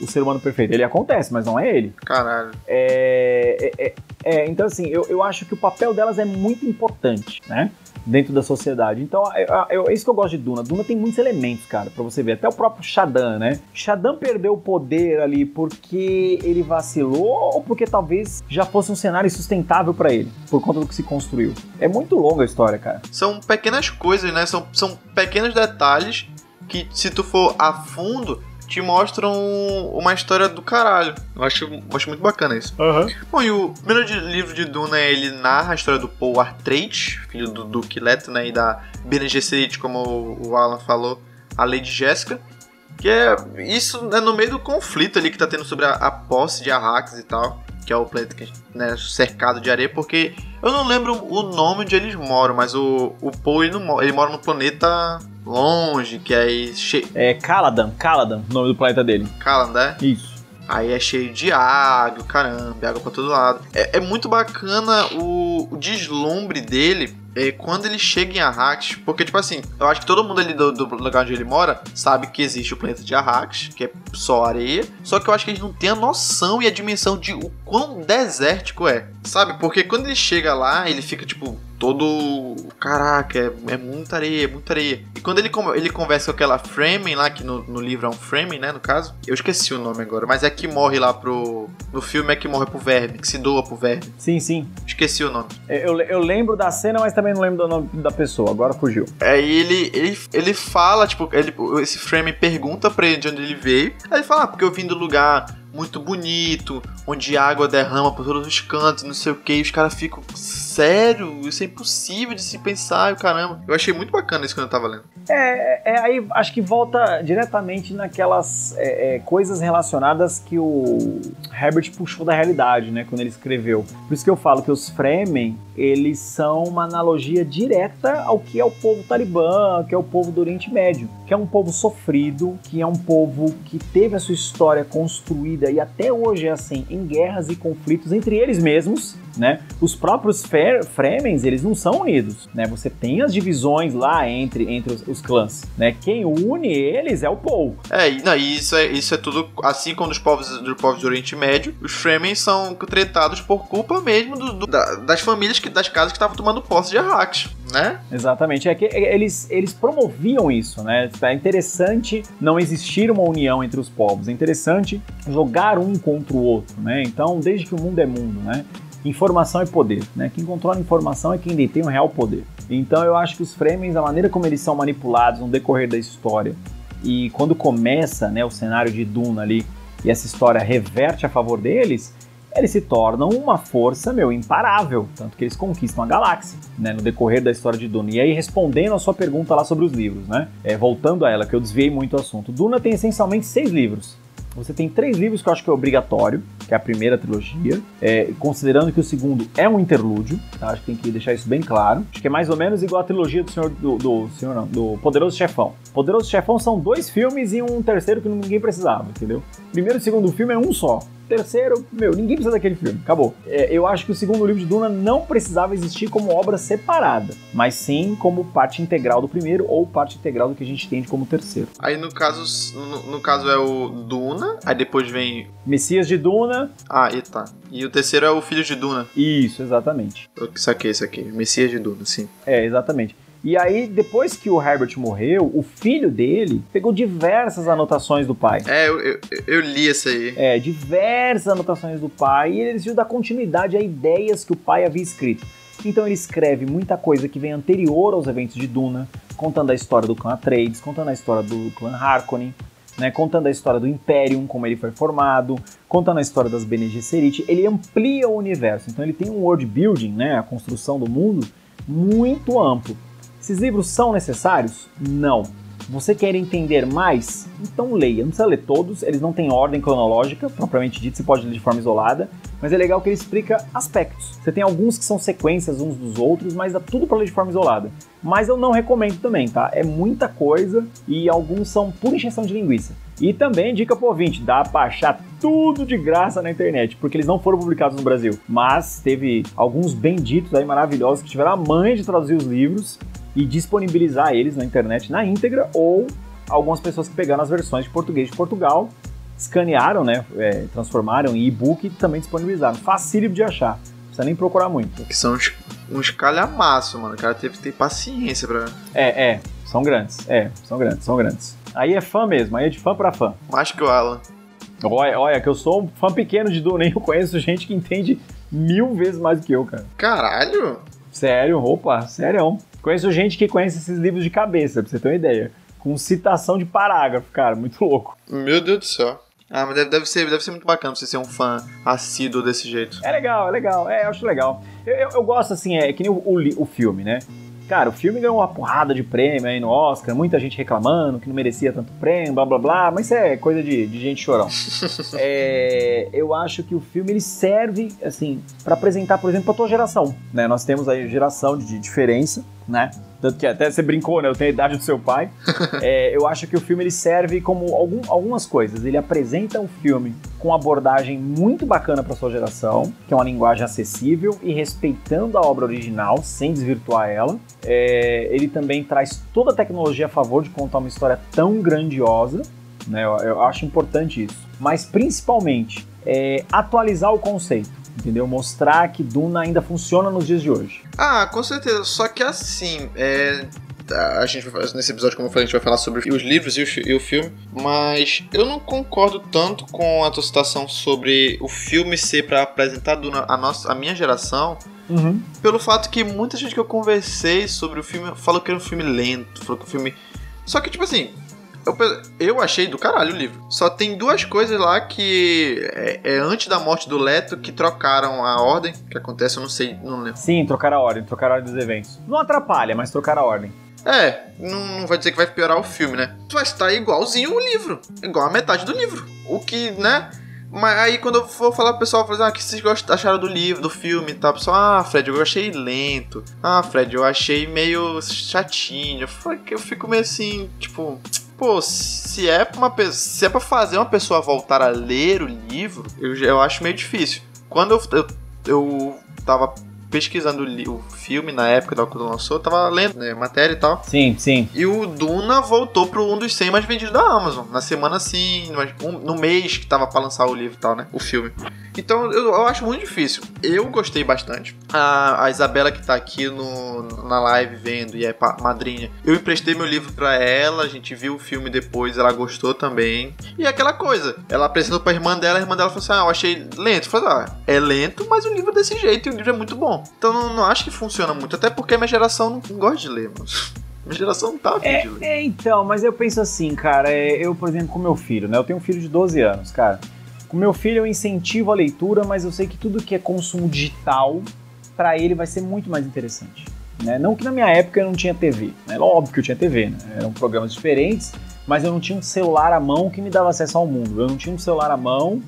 O ser humano perfeito, ele acontece, mas não é ele. Caralho. É, é, é, é então, assim, eu, eu acho que o papel delas é muito importante, né? Dentro da sociedade. Então, é, é, isso que eu gosto de Duna. Duna tem muitos elementos, cara, para você ver. Até o próprio Shadan, né? Shadan perdeu o poder ali porque ele vacilou ou porque talvez já fosse um cenário insustentável para ele, por conta do que se construiu. É muito longa a história, cara. São pequenas coisas, né? São, são pequenos detalhes que, se tu for a fundo, te mostram uma história do caralho. Eu acho, acho muito bacana isso. Uhum. Bom, e o primeiro livro de Duna, ele narra a história do Paul Artrate, filho do Duque Leto, né, e da Bene Gesserit, como o Alan falou, a Lady Jéssica. Que é isso é no meio do conflito ali que tá tendo sobre a, a posse de Arrakis e tal que é o planeta que, né, cercado de areia, porque eu não lembro o nome onde eles moram, mas o, o Paul ele, não, ele mora no planeta longe, que é cheio. É Caladan, Caladan, o nome do planeta dele. Caladan, é? Isso. Aí é cheio de água, caramba, água pra todo lado. É, é muito bacana o, o, deslumbre dele é, quando ele chega em Arrakis, porque, tipo assim, eu acho que todo mundo ali do, do, lugar onde ele mora sabe que existe o planeta de Arrakis, que é só areia, só que eu acho que eles não têm a noção e a dimensão de o quão desértico é, sabe? Porque quando ele chega lá, ele fica, tipo, todo. Caraca, é, é muita areia, é muita areia. E quando ele, ele conversa com aquela Fremen lá, que no, no livro é um Fremen, né? No caso, eu esqueci o nome agora, mas é que morre lá pro. No filme é que morre pro verme, que se doa pro verme. Sim, sim. Esqueci o nome. É, eu, eu lembro da cena, mas também não lembro do nome da pessoa, agora fugiu. Aí ele, ele, ele fala, tipo, ele, esse Fremen pergunta pra ele de onde ele veio. Aí ele fala, ah, porque eu vim do lugar muito bonito, onde água derrama por todos os cantos, não sei o que, e os caras ficam, sério, isso é impossível de se pensar, e caramba. Eu achei muito bacana isso quando eu tava lendo. É, é aí acho que volta diretamente naquelas é, é, coisas relacionadas que o Herbert puxou da realidade, né, quando ele escreveu. Por isso que eu falo que os Fremen, eles são uma analogia direta ao que é o povo talibã, que é o povo do Oriente Médio, que é um povo sofrido, que é um povo que teve a sua história construída e até hoje é assim, em guerras e conflitos entre eles mesmos, né? Os próprios Fremens, eles não são unidos, né? Você tem as divisões lá entre, entre os, os clãs, né? Quem une eles é o povo. É, não, isso é, isso é tudo, assim como os povos, dos povos do Oriente Médio, os Fremens são tratados por culpa mesmo do, do, da, das famílias, que, das casas que estavam tomando posse de Arrakis, né? Exatamente, é que eles, eles promoviam isso, né? É interessante não existir uma união entre os povos, é interessante jogar um contra o outro, né? Então, desde que o mundo é mundo, né? Informação é poder, né? Quem controla a informação é quem detém o real poder. Então eu acho que os Fremens, a maneira como eles são manipulados no decorrer da história, e quando começa né, o cenário de Duna ali, e essa história reverte a favor deles, eles se tornam uma força, meu, imparável. Tanto que eles conquistam a galáxia, né, no decorrer da história de Duna. E aí, respondendo a sua pergunta lá sobre os livros, né, é, voltando a ela, que eu desviei muito o assunto. Duna tem essencialmente seis livros. Você tem três livros que eu acho que é obrigatório, que é a primeira trilogia, é, considerando que o segundo é um interlúdio, tá? acho que tem que deixar isso bem claro. Acho que é mais ou menos igual a trilogia do Senhor do, do Senhor não, do Poderoso Chefão. Poderoso Chefão são dois filmes e um terceiro que ninguém precisava, entendeu? Primeiro e segundo filme é um só terceiro, meu, ninguém precisa daquele filme, acabou. É, eu acho que o segundo livro de Duna não precisava existir como obra separada, mas sim como parte integral do primeiro ou parte integral do que a gente entende como terceiro. Aí no caso, no, no caso é o Duna, aí depois vem Messias de Duna. Ah, e tá. E o terceiro é o Filho de Duna. Isso, exatamente. Eu saquei isso aqui, Messias de Duna, sim. É, exatamente. E aí, depois que o Herbert morreu, o filho dele pegou diversas anotações do pai. É, eu, eu, eu li essa aí. É, diversas anotações do pai, e ele decidiu dar continuidade a ideias que o pai havia escrito. Então ele escreve muita coisa que vem anterior aos eventos de Duna, contando a história do clã Atreides, contando a história do clã Harkonnen, né, contando a história do Imperium, como ele foi formado, contando a história das Bene Gesserit, ele amplia o universo. Então ele tem um world building, né, a construção do mundo, muito amplo. Esses livros são necessários? Não. Você quer entender mais? Então leia. Não precisa ler todos, eles não têm ordem cronológica, propriamente dito, você pode ler de forma isolada, mas é legal que ele explica aspectos. Você tem alguns que são sequências uns dos outros, mas dá tudo para ler de forma isolada. Mas eu não recomendo também, tá? É muita coisa e alguns são pura encheção de linguiça. E também, dica pro ouvinte, dá pra achar tudo de graça na internet, porque eles não foram publicados no Brasil. Mas teve alguns benditos aí maravilhosos que tiveram a mãe de traduzir os livros e disponibilizar eles na internet na íntegra ou algumas pessoas que pegaram as versões de português de Portugal, escanearam, né, é, transformaram em e-book e também disponibilizaram. Facílimo de achar, não precisa nem procurar muito. Que são uns, uns calhamaços, mano. O cara teve que ter paciência pra. É, é, são grandes, é, são grandes, são grandes. Aí é fã mesmo, aí é de fã pra fã. Mais que o Alan. Olha, olha, que eu sou um fã pequeno de Dune, eu conheço gente que entende mil vezes mais do que eu, cara. Caralho! Sério, opa, sério. Conheço gente que conhece esses livros de cabeça, pra você ter uma ideia. Com citação de parágrafo, cara, muito louco. Meu Deus do céu. Ah, mas deve, deve, ser, deve ser muito bacana você ser um fã assíduo desse jeito. É legal, é legal. É, eu acho legal. Eu, eu, eu gosto, assim, é que nem o, o, o filme, né? Cara, o filme ganhou uma porrada de prêmio aí no Oscar, muita gente reclamando que não merecia tanto prêmio, blá blá blá, mas isso é coisa de, de gente chorão. é, eu acho que o filme ele serve, assim, para apresentar, por exemplo, a tua geração. Né? Nós temos aí geração de diferença, né? Tanto que até você brincou, né? Eu tenho a idade do seu pai. é, eu acho que o filme ele serve como algum, algumas coisas. Ele apresenta um filme com abordagem muito bacana para sua geração, que é uma linguagem acessível e respeitando a obra original, sem desvirtuar ela. É, ele também traz toda a tecnologia a favor de contar uma história tão grandiosa. Né? Eu, eu acho importante isso. Mas principalmente é, atualizar o conceito entendeu? Mostrar que Duna ainda funciona nos dias de hoje. Ah, com certeza. Só que assim, é, a gente vai, nesse episódio, como eu falei, a gente vai falar sobre os livros e o, e o, filme, mas eu não concordo tanto com a tua citação sobre o filme ser para apresentar Duna a, nossa, a minha geração, uhum. pelo fato que muita gente que eu conversei sobre o filme falou que era um filme lento, falou que o filme. Só que, tipo assim, eu, eu achei do caralho o livro. Só tem duas coisas lá que é, é, antes da morte do Leto que trocaram a ordem, que acontece, eu não sei, não lembro. Sim, trocaram a ordem, trocaram a ordem dos eventos. Não atrapalha, mas trocaram a ordem. É, não, não vai dizer que vai piorar o filme, né? Vai estar igualzinho o livro, igual a metade do livro. O que, né? Mas aí quando eu for falar pro pessoal, falar, ah, o que vocês acharam do livro, do filme e tal, pessoal, ah, Fred, eu achei lento. Ah, Fred, eu achei meio chatinho. Eu fico meio assim, tipo, pô, se é pra uma se é para fazer uma pessoa voltar a ler o livro, eu, eu acho meio difícil. Quando eu, eu, eu tava pesquisando o filme na época da quando lançou, tava lendo né, matéria e tal. Sim, sim. E o Duna voltou pro um dos 100 mais vendidos da Amazon. Na semana assim, no mês que tava pra lançar o livro e tal, né? O filme. Então eu, eu acho muito difícil. Eu gostei bastante. A, a Isabela que tá aqui no, na live vendo e é madrinha. Eu emprestei meu livro para ela, a gente viu o filme depois, ela gostou também. E é aquela coisa, ela apresentou pra irmã dela, a irmã dela falou assim: Ah, eu achei lento. Eu falei, ah, é lento, mas o livro é desse jeito e o livro é muito bom. Então não, não acho que funciona muito, até porque minha geração não gosta de ler, mano. Minha geração não tá é, é, então, mas eu penso assim, cara, é, eu, por exemplo, com meu filho, né? Eu tenho um filho de 12 anos, cara. Com meu filho eu incentivo a leitura, mas eu sei que tudo que é consumo digital, para ele vai ser muito mais interessante. Né? Não que na minha época eu não tinha TV, né? óbvio que eu tinha TV, né? eram programas diferentes, mas eu não tinha um celular à mão que me dava acesso ao mundo. Eu não tinha um celular à mão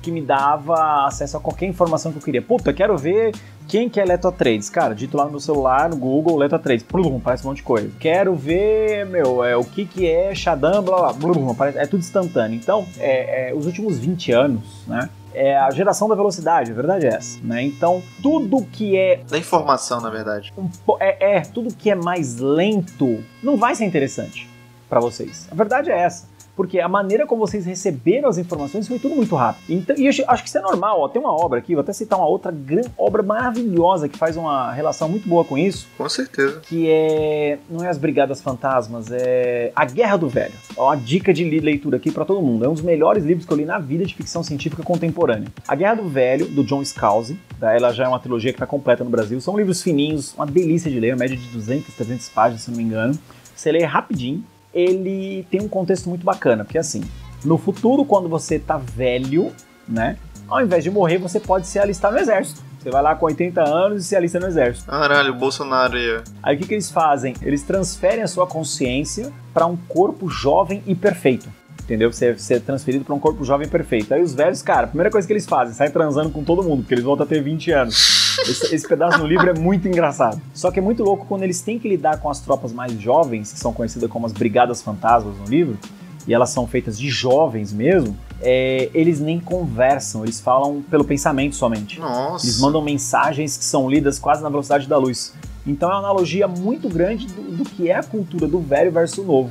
que me dava acesso a qualquer informação que eu queria. Puta, quero ver quem que é Leto-Trades? Cara, dito lá no meu celular, no Google, Leto-Trades. Plum, aparece um monte de coisa. Quero ver, meu, é, o que que é Shadam, blá blá, blum, aparece, é tudo instantâneo. Então, é, é, os últimos 20 anos, né? é a geração da velocidade, a verdade é essa, né? Então, tudo que é... Da informação, na verdade. É, é, tudo que é mais lento não vai ser interessante para vocês. A verdade é essa porque a maneira como vocês receberam as informações foi tudo muito rápido. Então, e eu acho que isso é normal, ó. Tem uma obra aqui, vou até citar uma outra grande obra maravilhosa que faz uma relação muito boa com isso. Com certeza. Que é. Não é As Brigadas Fantasmas, é. A Guerra do Velho. Ó, uma dica de leitura aqui para todo mundo. É um dos melhores livros que eu li na vida de ficção científica contemporânea. A Guerra do Velho, do John Scalzi. Tá? Ela já é uma trilogia que está completa no Brasil. São livros fininhos, uma delícia de ler, uma média de 200, 300 páginas, se não me engano. Você lê rapidinho ele tem um contexto muito bacana, porque assim, no futuro, quando você tá velho, né? Ao invés de morrer, você pode se alistar no exército. Você vai lá com 80 anos e se alista no exército. Caralho, o Bolsonaro aí. Aí o que, que eles fazem? Eles transferem a sua consciência para um corpo jovem e perfeito. Entendeu? Você ser transferido para um corpo jovem e perfeito. Aí os velhos, cara, a primeira coisa que eles fazem, saem transando com todo mundo, porque eles voltam a ter 20 anos. Esse, esse, pedaço no livro é muito engraçado. Só que é muito louco quando eles têm que lidar com as tropas mais jovens, que são conhecidas como as Brigadas Fantasmas no livro, e elas são feitas de jovens mesmo, é, eles nem conversam, eles falam pelo pensamento somente. Nossa. Eles mandam mensagens que são lidas quase na velocidade da luz. Então é uma analogia muito grande do, do que é a cultura do velho versus o novo.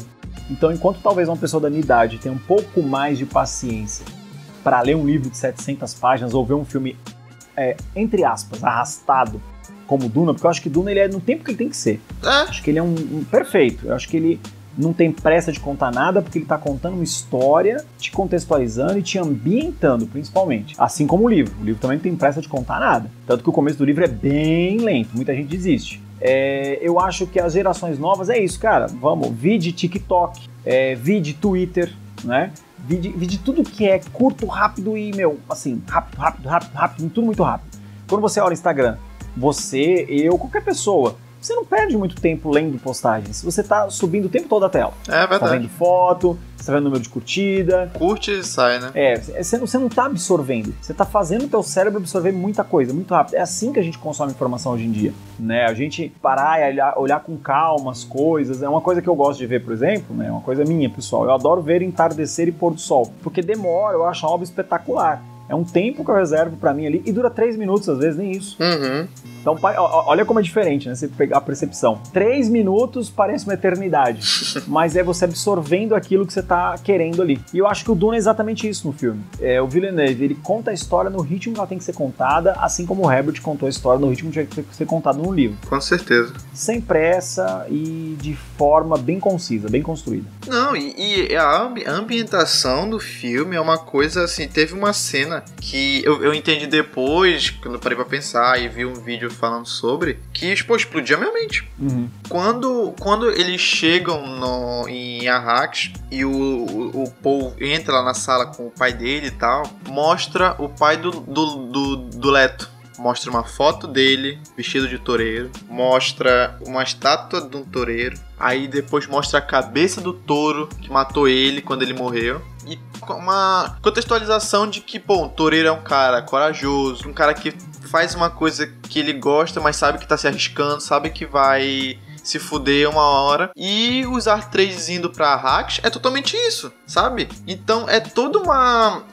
Então, enquanto talvez uma pessoa da minha idade tenha um pouco mais de paciência para ler um livro de 700 páginas ou ver um filme é, entre aspas, arrastado como Duna, porque eu acho que Duna ele é no tempo que ele tem que ser. É. Acho que ele é um, um, perfeito. Eu acho que ele não tem pressa de contar nada, porque ele está contando uma história, te contextualizando e te ambientando, principalmente. Assim como o livro. O livro também não tem pressa de contar nada. Tanto que o começo do livro é bem lento, muita gente desiste. É, eu acho que as gerações novas é isso, cara. Vamos, vi de TikTok, é, vi de Twitter, né? Vi de, vi de tudo que é curto, rápido e, meu, assim, rápido, rápido, rápido, rápido, tudo muito rápido. Quando você olha o Instagram, você, eu, qualquer pessoa, você não perde muito tempo lendo postagens. Você tá subindo o tempo todo a tela. É verdade. Tá vendo foto, você tá vendo número de curtida. Curte e sai, né? É, você não, você não tá absorvendo. Você tá fazendo o teu cérebro absorver muita coisa, muito rápido. É assim que a gente consome informação hoje em dia, né? A gente parar e olhar, olhar com calma as coisas. É uma coisa que eu gosto de ver, por exemplo, né? É uma coisa minha, pessoal. Eu adoro ver entardecer e pôr do sol, porque demora, eu acho uma obra espetacular. É um tempo que eu reservo para mim ali e dura três minutos, às vezes, nem isso. Uhum. Então, olha como é diferente, né? Você pegar a percepção. Três minutos parece uma eternidade, mas é você absorvendo aquilo que você tá querendo ali. E eu acho que o Duna é exatamente isso no filme. É, o Villeneuve, ele conta a história no ritmo que ela tem que ser contada, assim como o Herbert contou a história no ritmo que tinha que ser contado no livro. Com certeza. Sem pressa e de forma bem concisa, bem construída. Não, e, e a, ambi ambientação do filme é uma coisa assim. Teve uma cena que eu, eu entendi depois, quando eu parei pra pensar e vi um vídeo falando sobre, que pô, explodiu a minha mente. Uhum. Quando, quando eles chegam no, em Arrax e o, o, o, Paul entra lá na sala com o pai dele e tal, mostra o pai do, do, do, do Leto mostra uma foto dele vestido de toureiro, mostra uma estátua de um toureiro, aí depois mostra a cabeça do touro que matou ele quando ele morreu. E uma contextualização de que, pô, um toureiro é um cara corajoso, um cara que faz uma coisa que ele gosta, mas sabe que tá se arriscando, sabe que vai se fuder uma hora. E usar três indo pra hacks é totalmente isso, sabe? Então é toda uma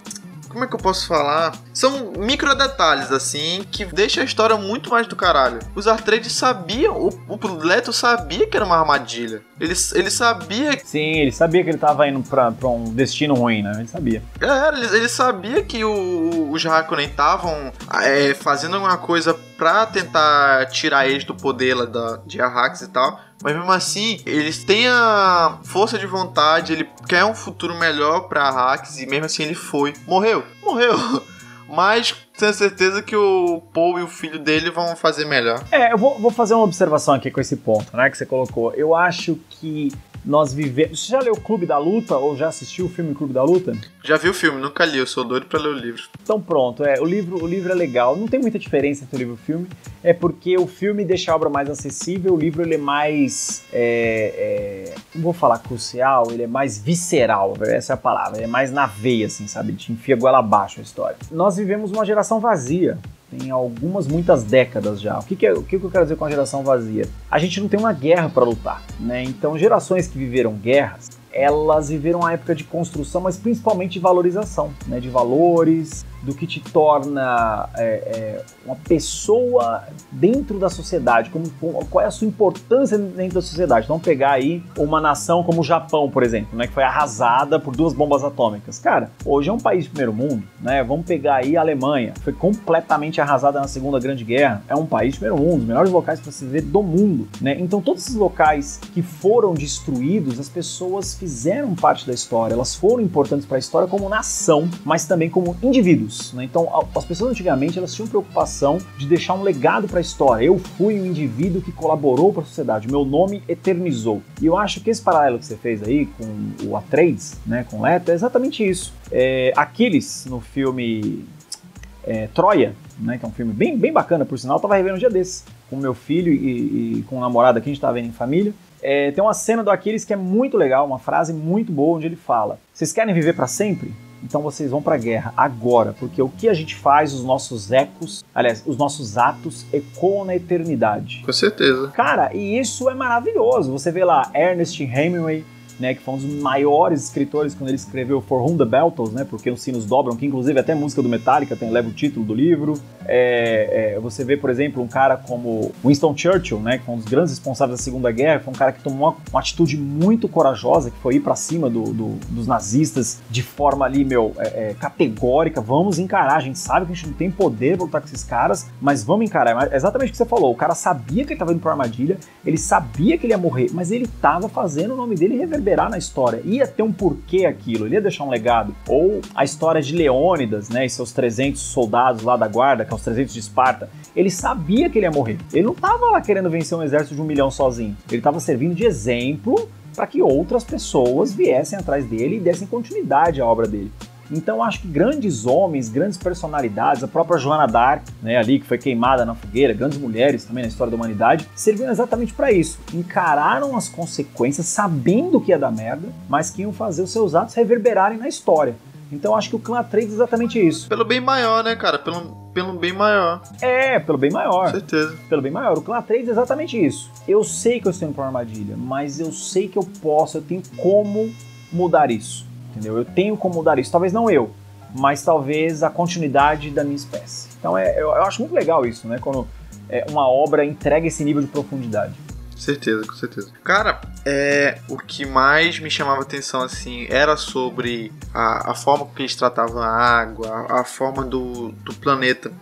como é que eu posso falar? São micro detalhes, assim, que deixa a história muito mais do caralho. Os Artrades sabiam, o, o Leto sabia que era uma armadilha. Ele, ele sabia. Sim, ele sabia que ele tava indo pra, pra um destino ruim, né? Ele sabia. É, ele, ele sabia que o, os Hakunen estavam é, fazendo alguma coisa pra tentar tirar eles do poder lá da, de Arrax e tal. Mas mesmo assim, eles têm a força de vontade, ele quer um futuro melhor pra Arrax e mesmo assim ele foi. Morreu? Morreu. Mas tenho certeza que o Paul e o filho dele vão fazer melhor. É, eu vou, vou fazer uma observação aqui com esse ponto, né, que você colocou. Eu acho que nós vivemos. Você já leu o Clube da Luta ou já assistiu o filme Clube da Luta? Já vi o filme, nunca li, eu sou doido para ler o livro. Então pronto, é, o livro, o livro é legal. Não tem muita diferença entre o livro e o filme, é porque o filme deixa a obra mais acessível, o livro ele é mais, é, é, não vou falar crucial, ele é mais visceral, essa é a palavra, ele é mais na veia, assim, sabe? Te enfia goela abaixo a história. Nós vivemos uma geração vazia, tem algumas, muitas décadas já. O que, que, é, o que, que eu quero dizer com a geração vazia? A gente não tem uma guerra para lutar, né? Então, gerações que viveram guerras, elas viveram uma época de construção, mas principalmente de valorização, né? De valores, do que te torna é, é, uma pessoa dentro da sociedade, como, qual é a sua importância dentro da sociedade. Então, pegar aí uma nação como o Japão, por exemplo, né, que foi arrasada por duas bombas atômicas. Cara, hoje é um país de primeiro mundo, né? Vamos pegar aí a Alemanha, foi completamente arrasada na Segunda Grande Guerra. É um país de primeiro mundo, os melhores locais para se ver do mundo, né? Então, todos esses locais que foram destruídos, as pessoas fizeram parte da história, elas foram importantes para a história como nação, mas também como Né? Então, as pessoas antigamente elas tinham preocupação de deixar um legado para a história. Eu fui um indivíduo que colaborou para a sociedade, meu nome eternizou. E eu acho que esse paralelo que você fez aí com o Atreides, né, com Leto, é exatamente isso. É, Aquiles, no filme é, Troia, né, que é um filme bem, bem bacana, por sinal, eu tava revendo um dia desses com meu filho e, e com o namorado aqui, a gente tava vendo em família. É, tem uma cena do Aquiles que é muito legal, uma frase muito boa, onde ele fala: Vocês querem viver para sempre? Então vocês vão para a guerra agora, porque o que a gente faz, os nossos ecos, aliás, os nossos atos ecoam na eternidade. Com certeza. Cara, e isso é maravilhoso. Você vê lá Ernest Hemingway né, que foi um dos maiores escritores quando ele escreveu For Whom the Bell Tolls, né, porque os sinos dobram, que inclusive até música do Metallica tem, leva o título do livro. É, é, você vê, por exemplo, um cara como Winston Churchill, né, que foi um dos grandes responsáveis da Segunda Guerra, foi um cara que tomou uma, uma atitude muito corajosa, que foi ir para cima do, do, dos nazistas de forma ali, meu, é, é, categórica. Vamos encarar, a gente sabe que a gente não tem poder pra lutar com esses caras, mas vamos encarar. É exatamente o que você falou, o cara sabia que ele tava indo pra armadilha, ele sabia que ele ia morrer, mas ele tava fazendo o nome dele reverberar reverberar na história, ia ter um porquê aquilo, ele ia deixar um legado. Ou a história de Leônidas, né, e seus 300 soldados lá da guarda, que são os 300 de Esparta, ele sabia que ele ia morrer. Ele não estava lá querendo vencer um exército de um milhão sozinho. Ele estava servindo de exemplo para que outras pessoas viessem atrás dele e dessem continuidade à obra dele. Então acho que grandes homens, grandes personalidades, a própria Joana d'Arc, né, ali que foi queimada na fogueira, grandes mulheres também na história da humanidade, serviram exatamente para isso. Encararam as consequências sabendo que ia dar merda, mas que iam fazer os seus atos reverberarem na história. Então acho que o clã Atreides é exatamente isso. Pelo bem maior, né, cara? Pelo, pelo bem maior. É, pelo bem maior. Com certeza. Pelo bem maior. O clã Atreides é exatamente isso. Eu sei que eu estou indo pra uma armadilha, mas eu sei que eu posso, eu tenho como mudar isso. Entendeu? Eu tenho como mudar isso. Talvez não eu, mas talvez a continuidade da minha espécie. Então é, eu, eu acho muito legal isso, né? Quando é, uma obra entrega esse nível de profundidade certeza, com certeza. Cara, é, o que mais me chamava atenção assim era sobre a, a forma que eles tratavam a água, a, a forma do, do planeta.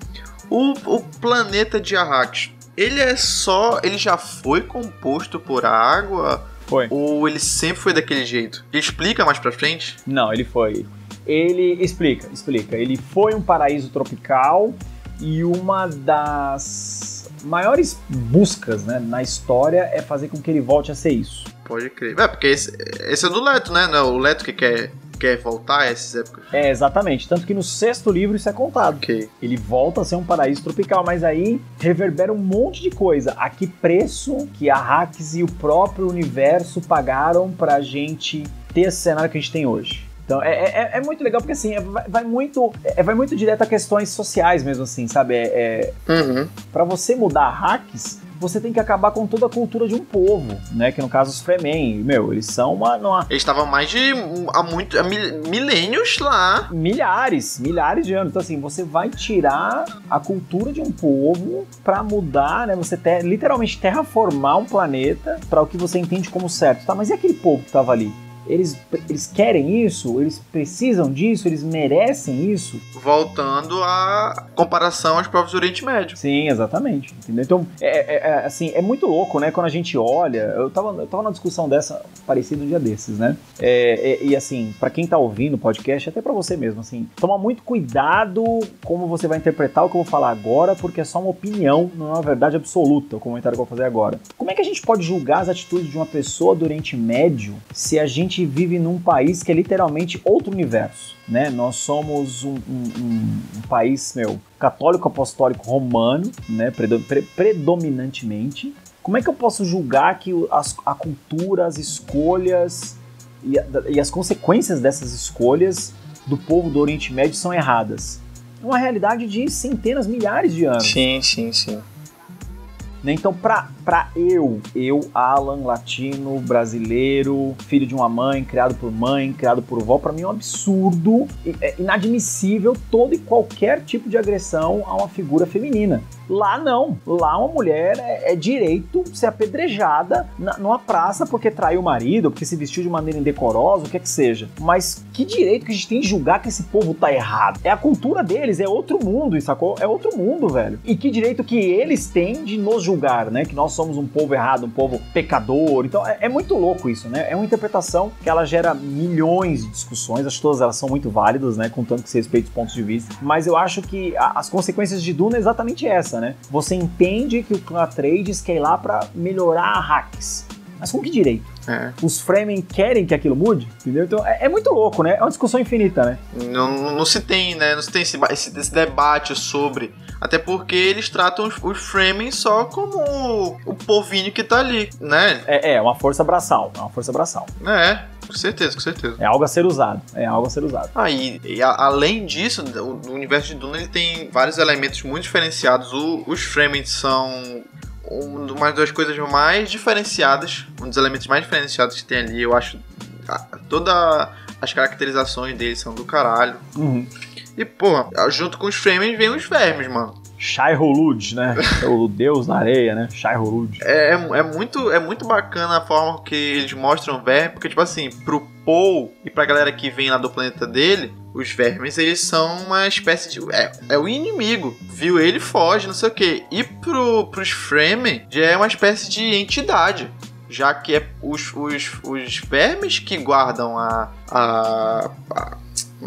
O, o planeta de Arrakis, ele é só. Ele já foi composto por água? Foi. Ou ele sempre foi daquele jeito? Ele explica mais pra frente? Não, ele foi. Ele explica, explica. Ele foi um paraíso tropical e uma das maiores buscas né, na história é fazer com que ele volte a ser isso. Pode crer. É, porque esse, esse é do Leto, né? Não, o Leto que quer, quer voltar a essas épocas. É, exatamente. Tanto que no sexto livro isso é contado. Okay. Ele volta a ser um paraíso tropical, mas aí reverbera um monte de coisa. A que preço que a Hacks e o próprio universo pagaram pra gente ter esse cenário que a gente tem hoje. Então é, é, é, muito legal porque assim, é, vai, vai, muito, é, vai muito direto a questões sociais mesmo, assim, sabe? É, é uhum. para você mudar hacks, você tem que acabar com toda a cultura de um povo, né? Que no caso os Fremen, meu, eles são uma. uma... Eles estavam mais de. há muito. há milênios lá. Milhares, milhares de anos. Então, assim, você vai tirar a cultura de um povo para mudar, né? Você ter, literalmente terraformar um planeta para o que você entende como certo, tá? Mas e aquele povo que tava ali? Eles, eles querem isso, eles precisam disso, eles merecem isso. Voltando à comparação aos povos do Oriente Médio. Sim, exatamente. Entendeu? Então, é, é, é, assim, é muito louco, né? Quando a gente olha, eu tava, eu tava numa discussão dessa, parecida um dia desses, né? É, é e assim, para quem tá ouvindo o podcast, até para você mesmo, assim, toma muito cuidado como você vai interpretar o que eu vou falar agora, porque é só uma opinião, não é uma verdade absoluta o comentário que eu vou fazer agora. Como é que a gente pode julgar as atitudes de uma pessoa do Oriente Médio se a gente gente vive num país que é literalmente outro universo, né? Nós somos um, um, um país, meu, católico apostólico romano, né? Predominantemente. Como é que eu posso julgar que as, a cultura, as escolhas e, a, e as consequências dessas escolhas do povo do Oriente Médio são erradas? É uma realidade de centenas, milhares de anos. Sim, sim, sim. Né? Então, para para eu, eu, Alan, latino, brasileiro, filho de uma mãe, criado por mãe, criado por vó, para mim é um absurdo, é inadmissível todo e qualquer tipo de agressão a uma figura feminina. Lá não. Lá uma mulher é, é direito ser apedrejada na, numa praça porque traiu o marido, porque se vestiu de maneira indecorosa, o que é que seja. Mas que direito que a gente tem de julgar que esse povo tá errado? É a cultura deles, é outro mundo, sacou? É outro mundo, velho. E que direito que eles têm de nos julgar, né? Que nós somos um povo errado, um povo pecador. Então é, é, muito louco isso, né? É uma interpretação que ela gera milhões de discussões, acho que todas elas são muito válidas, né? Contanto que se respeite os pontos de vista. Mas eu acho que a, as consequências de Duna é exatamente essa, né? Você entende que o clã Atreides quer ir lá pra melhorar a hacks. Mas com que direito? É. Os Fremen querem que aquilo mude, entendeu? Então é, é, muito louco, né? É uma discussão infinita, né? Não, não se tem, né? Não se tem esse, esse, esse debate sobre até porque eles tratam os, Fremen só como o, povinho que tá ali, né? É, é uma força braçal. É uma força braçal. É, com certeza, com certeza. É algo a ser usado. É algo a ser usado. Ah, e, e a, além disso, o, o, universo de Duna ele tem vários elementos muito diferenciados. O, os Fremen são uma das coisas mais diferenciadas, um dos elementos mais diferenciados que tem ali. Eu acho toda as caracterizações deles são do caralho. Uhum. E, pô, junto com os Fremen vem os vermes, mano. Shai Hulud, né? o deus na areia, né? Shai Hulud. É, é, é, muito, é muito bacana a forma que eles mostram o verme, porque, tipo assim, pro Paul e pra galera que vem lá do planeta dele, os vermes, eles são uma espécie de... É, é o inimigo. Viu ele, foge, não sei o quê. E pro, pros Fremen, já é uma espécie de entidade já que é os, os, os vermes que guardam a, a, a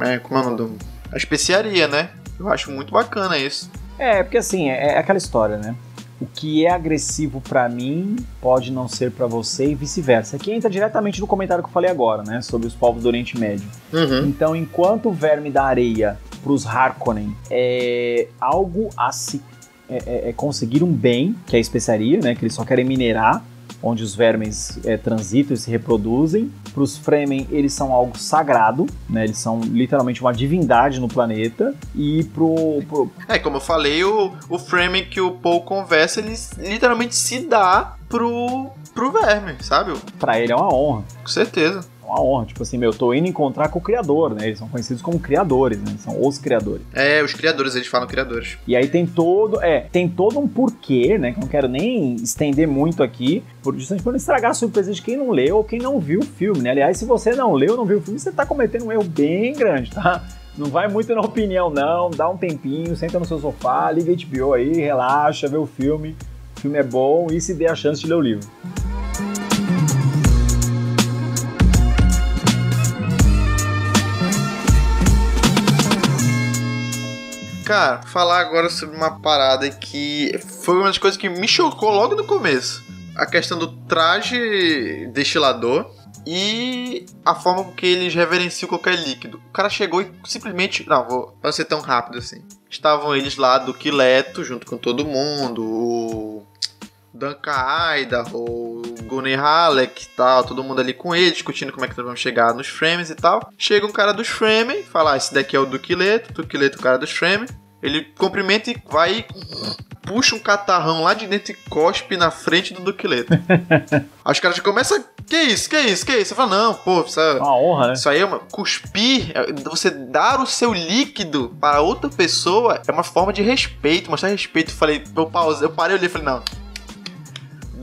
é, como é o nome do, a especiaria, né? Eu acho muito bacana isso. É, porque assim, é, é aquela história, né? o que é agressivo para mim pode não ser para você e vice-versa. Aqui entra diretamente no comentário que eu falei agora, né, sobre os povos do Oriente Médio. Uhum. Então, enquanto o verme da areia para os Harkonnen é algo a se é, é, é conseguir um bem, que é a especiaria, né, que eles só querem minerar, onde os vermes é, transitam e se reproduzem. Para os Fremen, eles são algo sagrado, né? Eles são literalmente uma divindade no planeta. E pro. pro... É, como eu falei, o, o Fremen que o Paul conversa, ele literalmente se dá pro, pro verme, sabe? Para ele é uma honra. Com certeza uma honra. Tipo assim, meu, eu tô indo encontrar com o criador, né? Eles são conhecidos como criadores, né? São os criadores. É, os criadores, eles falam criadores. E aí tem todo, é, tem todo um porquê, né? Que eu não quero nem estender muito aqui, por, justamente pra não estragar a surpresa de quem não leu ou quem não viu o filme, né? Aliás, se você não leu ou não viu o filme, você tá cometendo um erro bem grande, tá? Não vai muito na opinião, não. Dá um tempinho, senta no seu sofá, liga HBO aí, relaxa, vê o filme. O filme é bom e se dê a chance de ler o livro. Cara, falar agora sobre uma parada que foi uma das coisas que me chocou logo no começo. A questão do traje destilador e a forma com que eles reverenciam qualquer líquido. O cara chegou e simplesmente. Não, vou não ser tão rápido assim. Estavam eles lá do Quileto, junto com todo mundo. O Duncan Aida, o Gunnar Halleck e tal, todo mundo ali com ele, discutindo como é que nós vamos chegar nos frames e tal. Chega um cara dos frames, fala, ah, esse daqui é o Duquileto, Duquileto é o cara dos frames. Ele cumprimenta e vai puxa um catarrão lá de dentro e cospe na frente do Duquileto. Aí os caras já começam. Que isso? Que isso? Que isso? Você fala, não, pô, isso é uma honra, né? Isso aí é uma. Cuspir, é, você dar o seu líquido para outra pessoa é uma forma de respeito, mostrar respeito. Eu falei, eu pausei, eu parei ali e falei, não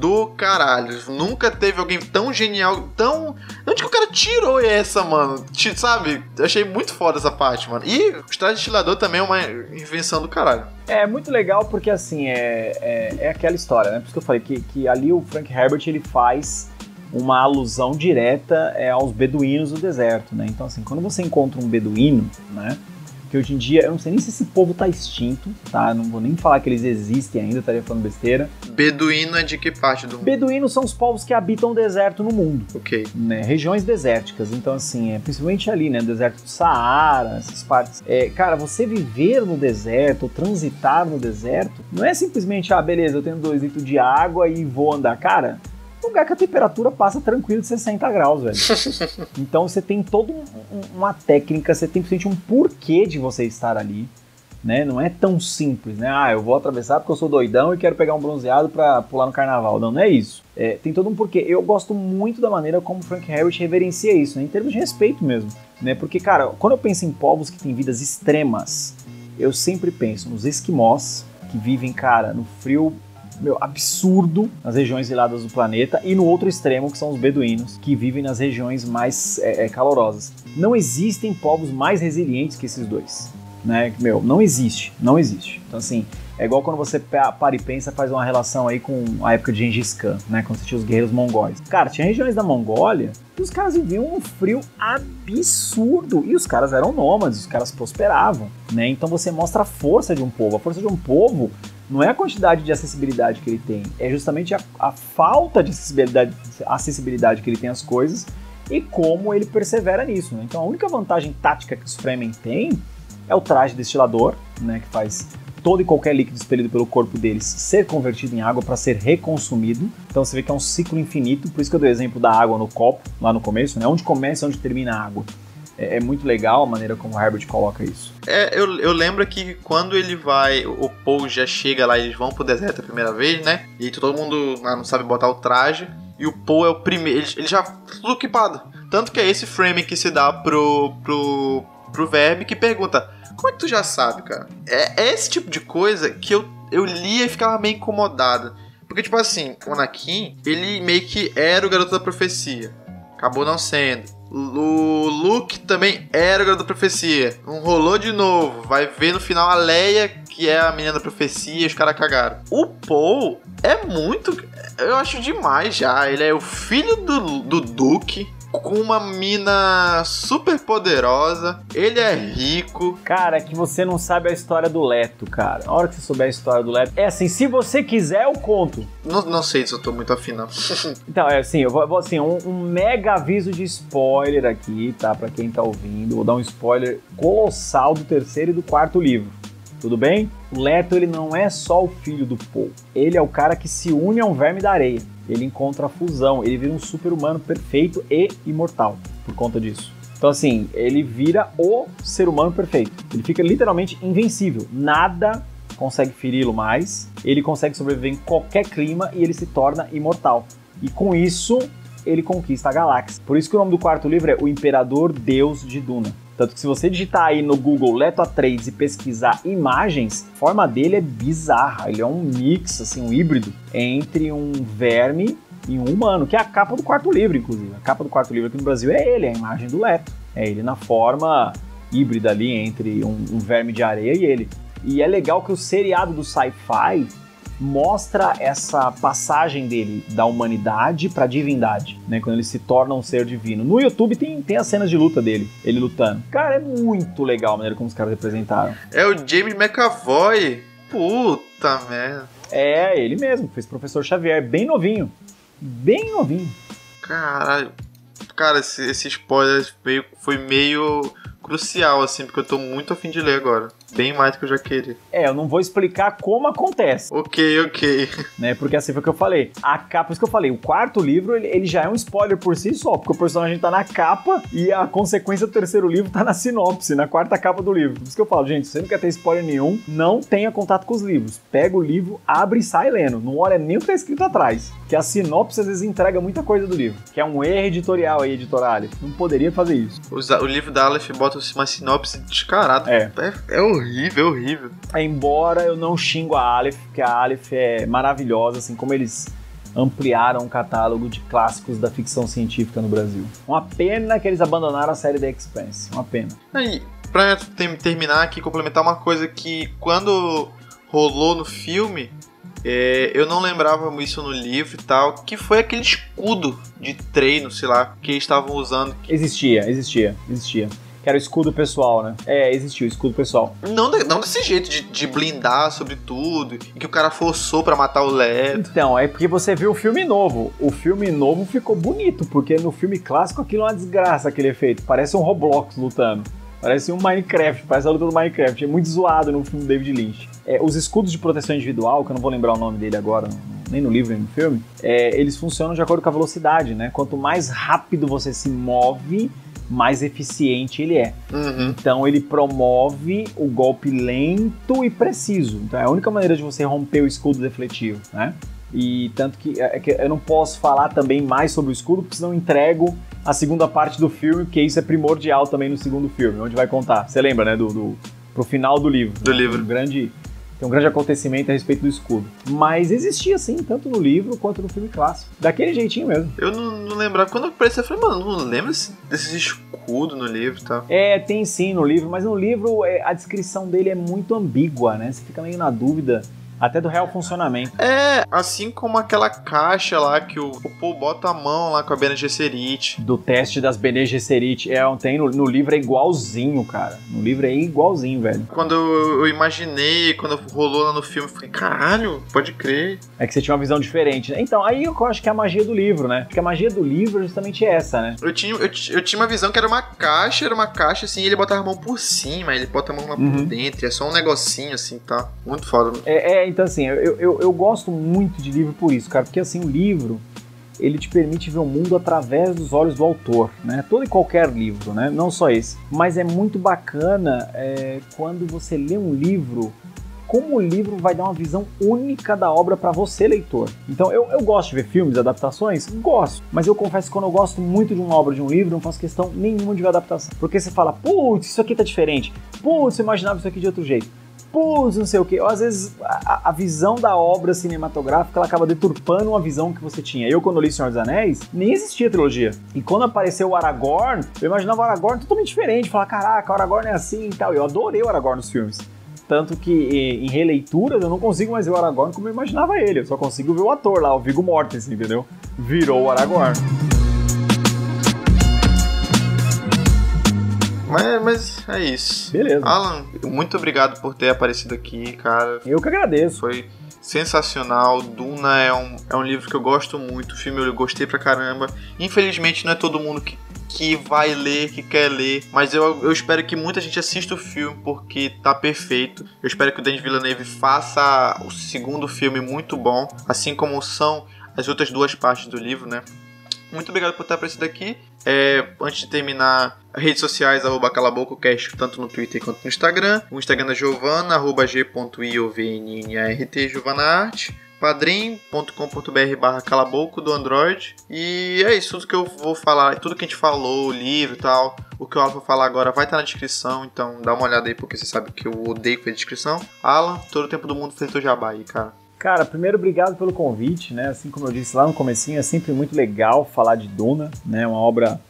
do caralho. Nunca teve alguém tão genial, tão. Onde que o cara tirou essa, mano? Sabe? Achei muito foda essa parte, mano. E o estágio destilador também é uma invenção do caralho. É muito legal porque, assim, é, é, é, aquela história, né? Por isso que eu falei que, que ali o Frank Herbert ele faz uma alusão direta é, aos beduínos do deserto, né? Então, assim, quando você encontra um beduíno, né? Que hoje em dia, eu não sei nem se esse povo tá extinto, tá? Não vou nem falar que eles existem ainda, estaria falando besteira. Beduíno é de que parte do mundo? Beduínos são os povos que habitam o deserto no mundo. Ok. Né? Regiões desérticas. Então, assim, é principalmente ali, né? Deserto do Saara, essas partes. É, cara, você viver no deserto, transitar no deserto, não é simplesmente, ah, beleza, eu tenho dois litros de água e vou andar. Cara, lugar que a temperatura passa tranquilo de 60 graus, velho. então você tem toda um, uma técnica, você tem principalmente um porquê de você estar ali. Né? Não é tão simples, né? Ah, eu vou atravessar porque eu sou doidão e quero pegar um bronzeado para pular no carnaval. Não, não é isso. É, tem todo um porquê. Eu gosto muito da maneira como Frank Harris reverencia isso, né? em termos de respeito mesmo. Né? Porque, cara, quando eu penso em povos que têm vidas extremas, eu sempre penso nos esquimós, que vivem, cara, no frio meu, absurdo nas regiões iladas do planeta, e no outro extremo, que são os beduínos, que vivem nas regiões mais é, é, calorosas. Não existem povos mais resilientes que esses dois. Né? Meu, não existe, não existe. Então, assim, é igual quando você para e pensa, faz uma relação aí com a época de Gengis Khan, né? Quando você tinha os guerreiros mongóis. Cara, tinha regiões da Mongólia que os caras viviam um frio absurdo. E os caras eram nômades, os caras prosperavam, né? Então você mostra a força de um povo. A força de um povo não é a quantidade de acessibilidade que ele tem, é justamente a, a falta de acessibilidade, acessibilidade que ele tem às coisas e como ele persevera nisso. Né? Então a única vantagem tática que os Fremen têm é o traje destilador, né, que faz todo e qualquer líquido expelido pelo corpo deles ser convertido em água para ser reconsumido. Então você vê que é um ciclo infinito, por isso que eu dei o exemplo da água no copo lá no começo, né? Onde começa e onde termina a água. É, é, muito legal a maneira como o Herbert coloca isso. É, eu, eu lembro que quando ele vai, o Paul já chega lá, eles vão pro deserto a primeira vez, né? E todo mundo não sabe botar o traje. E o Paul é o primeiro, ele, ele já tudo equipado. Tanto que é esse frame que se dá pro, pro, pro Verme que pergunta: Como é que tu já sabe, cara? É, é esse tipo de coisa que eu, eu lia e ficava meio incomodado. Porque, tipo assim, o Anakin, ele meio que era o garoto da profecia. Acabou não sendo. O Luke também era o garoto da profecia. Não rolou de novo. Vai ver no final a Leia, que é a menina da profecia, e os caras cagaram. O Paul é muito. Eu acho demais já. Ele é o filho do, do Duke. Com uma mina super poderosa. Ele é rico. Cara, que você não sabe a história do Leto, cara. A hora que você souber a história do Leto. É assim, se você quiser, eu conto. Não, não sei se eu tô muito afim, não. então, é assim, eu vou, vou assim, um, um, mega aviso de spoiler aqui, tá? Pra quem tá ouvindo. Vou dar um spoiler colossal do terceiro e do quarto livro. Tudo bem? O Leto, ele não é só o filho do Paul. Ele é o cara que se une a um verme da areia. Ele encontra a fusão, ele vira um super-humano perfeito e imortal por conta disso. Então, assim, ele vira o ser humano perfeito. Ele fica literalmente invencível. Nada consegue feri-lo mais. Ele consegue sobreviver em qualquer clima e ele se torna imortal. E com isso, ele conquista a galáxia. Por isso que o nome do quarto livro é O Imperador Deus de Duna. Tanto que se você digitar aí no Google Leto A3 e pesquisar imagens, a forma dele é bizarra. Ele é um mix, assim, um híbrido entre um verme e um humano, que é a capa do quarto livro, inclusive. A capa do quarto livro aqui no Brasil é ele, é a imagem do Leto. É ele na forma híbrida ali entre um, um verme de areia e ele. E é legal que o seriado do sci-fi mostra essa passagem dele da humanidade para divindade, né? Quando ele se torna um ser divino. No YouTube tem, tem as cenas de luta dele, ele lutando. Cara, é muito legal a maneira como os caras representaram. É o James McAvoy. Puta merda. É, ele mesmo, fez Professor Xavier, bem novinho. Bem novinho. Caralho. Cara, esse, esse spoiler foi meio crucial, assim, porque eu tô muito afim de ler agora. Bem mais do que eu já queria. É, eu não vou explicar como acontece. Ok, ok. Né, porque assim foi o que eu falei. A capa, isso que eu falei, o quarto livro, ele, ele, já é um spoiler por si só, porque o personagem tá na capa e a consequência do terceiro livro tá na sinopse, na quarta capa do livro. Por isso que eu falo, gente, você não quer ter spoiler nenhum, não tenha contato com os livros. Pega o livro, abre e sai lendo. Não olha nem o que tá escrito atrás. Que a sinopse às vezes entrega muita coisa do livro. Que é um erro editorial aí, editorial. Não poderia fazer isso. O, livro da Aleph bota uma sinopse descarada. É. É, é horrível, é horrível. Embora eu não xingo a Aleph, que a Aleph é maravilhosa, assim como eles ampliaram o catálogo de clássicos da ficção científica no Brasil. Uma pena que eles abandonaram a série The Expanse. Uma pena. E pra terminar aqui, complementar uma coisa que quando rolou no filme, é, eu não lembrava isso no livro e tal, que foi aquele escudo de treino, sei lá, que eles estavam usando. Existia, existia, existia que era o escudo pessoal, né? É, existiu o escudo pessoal. Não, não desse jeito de, de blindar sobre tudo, e que o cara forçou para matar o Leto. Então, é porque você viu o filme novo. O filme novo ficou bonito, porque no filme clássico aquilo é uma desgraça, aquele efeito. Parece um Roblox lutando. Parece um Minecraft, parece a luta do Minecraft. É muito zoado no filme do David Lynch. É, os escudos de proteção individual, que eu não vou lembrar o nome dele agora, nem no livro nem no filme, é, eles funcionam de acordo com a velocidade, né? Quanto mais rápido você se move, mais eficiente ele é. Uhum. Então ele promove o golpe lento e preciso. Então é a única maneira de você romper o escudo defletivo, né? E tanto que, é, é que eu não posso falar também mais sobre o escudo, porque senão entrego a segunda parte do filme, porque isso é primordial também no segundo filme, onde vai contar. Você lembra, né? Do, do pro final do livro. Do livro. Um grande tem um grande acontecimento a respeito do escudo. Mas existia sim, tanto no livro quanto no filme clássico. Daquele jeitinho mesmo. Eu não, não lembrava. Quando apareceu, eu falei, mano, não lembro desses escudos no livro e tal. É, tem sim no livro, mas no livro é, a descrição dele é muito ambígua, né? Você fica meio na dúvida até do real funcionamento. É, assim como aquela caixa lá que o, o Paul bota a mão lá com a Bene Gesserit. Do teste das Bene Gesserit. É, tem no, no, livro é igualzinho, cara. No livro é igualzinho, velho. Quando eu, imaginei, quando rolou lá no filme, eu falei, caralho, pode crer. É que você tinha uma visão diferente, né? Então, aí eu acho que é a magia do livro, né? Porque a magia do livro é justamente essa, né? Eu tinha, eu, eu tinha uma visão que era uma caixa, era uma caixa assim, ele botava a mão por cima, ele bota a mão lá uhum. por dentro, é só um negocinho assim, tá? Muito foda. É, é então assim, eu, eu, eu gosto muito de livro por isso, cara, porque assim, o livro ele te permite ver o mundo através dos olhos do autor, né? Todo e qualquer livro, né? Não só esse. Mas é muito bacana é, quando você lê um livro, como o livro vai dar uma visão única da obra para você, leitor. Então, eu, eu gosto de ver filmes, adaptações? Gosto. Mas eu confesso que quando eu gosto muito de uma obra, de um livro, não faço questão nenhuma de ver adaptação. Porque você fala, putz, isso aqui tá diferente. Putz, eu imaginava isso aqui de outro jeito putz, não sei o que. Às vezes a, a, visão da obra cinematográfica ela acaba deturpando uma visão que você tinha. Eu, quando li Senhor dos Anéis, nem existia trilogia. E quando apareceu o Aragorn, eu imaginava o Aragorn totalmente diferente. Falar, caraca, o Aragorn é assim e tal. Eu adorei o Aragorn nos filmes. Tanto que em releituras eu não consigo mais ver o Aragorn como eu imaginava ele. Eu só consigo ver o ator lá, o Viggo Mortensen, entendeu? Virou o Aragorn. Mas, mas é isso. Beleza. Alan, muito obrigado por ter aparecido aqui, cara. Eu que agradeço. Foi sensacional. Duna é um, é um livro que eu gosto muito. O filme eu gostei pra caramba. Infelizmente não é todo mundo que, que vai ler, que quer ler. Mas eu, eu espero que muita gente assista o filme porque tá perfeito. Eu espero que o Denis Villeneuve faça o segundo filme muito bom. Assim como são as outras duas partes do livro, né? Muito obrigado por estar aparecido aqui. É, antes de terminar, redes sociais, arroba calabococast, tanto no Twitter quanto no Instagram. O Instagram da Giovana, arroba g.iovnnart, Giovana Arte. padrim.com.br barra calabouco do Android. E é isso, tudo que eu vou falar, tudo que a gente falou, o livro e tal, o que o Alan vai falar agora vai estar na descrição, então dá uma olhada aí, porque você sabe que eu odeio fazer descrição. Alan, todo o tempo do mundo fez teu jabá aí, cara. Cara, primeiro obrigado pelo convite, né? Assim como eu disse lá no comecinho, é sempre muito legal falar de Duna, né? Uma obra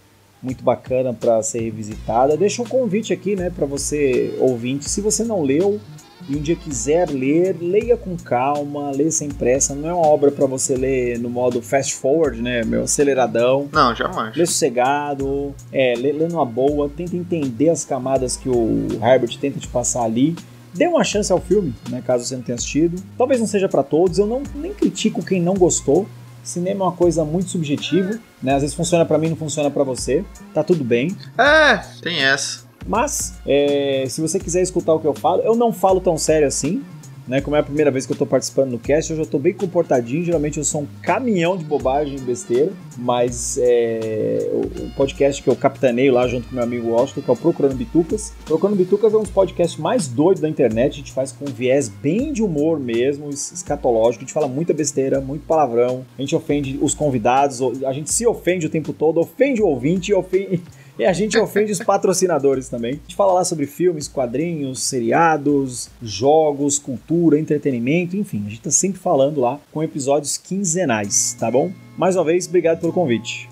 muito bacana para ser revisitada. Deixa um convite aqui, né, para você ouvinte, se você não leu e um dia quiser ler, leia com calma, leia sem pressa. Não é uma obra para você ler no modo fast forward, né, meu aceleradão. Não, jamais. Lê sossegado, é, lê, lê numa boa, tenta entender as camadas que o Herbert tenta te passar ali. Dê uma chance ao filme, né, caso você não tenha assistido. Talvez não seja para todos, eu não nem critico quem não gostou. Cinema é uma coisa muito subjetiva, né? Às vezes funciona para mim, não funciona para você. Tá tudo bem. É, tem essa. Mas, é, se você quiser escutar o que eu falo, eu não falo tão sério assim. Né, como é a primeira vez que eu tô participando no cast, eu já tô bem comportadinho. Geralmente eu sou um caminhão de bobagem e besteira, mas é, o, podcast que eu capitaneio lá junto com meu amigo Washington, que é o Procurando Bitucas. Procurando Bitucas é um dos podcasts mais doidos da internet. A gente faz com um viés bem de humor mesmo, escatológico. A gente fala muita besteira, muito palavrão. A gente ofende os convidados, a gente se ofende o tempo todo, ofende o ouvinte e ofende. E a gente ofende os patrocinadores também. A gente fala lá sobre filmes, quadrinhos, seriados, jogos, cultura, entretenimento, enfim, a gente tá sempre falando lá com episódios quinzenais, tá bom? Mais uma vez, obrigado pelo convite.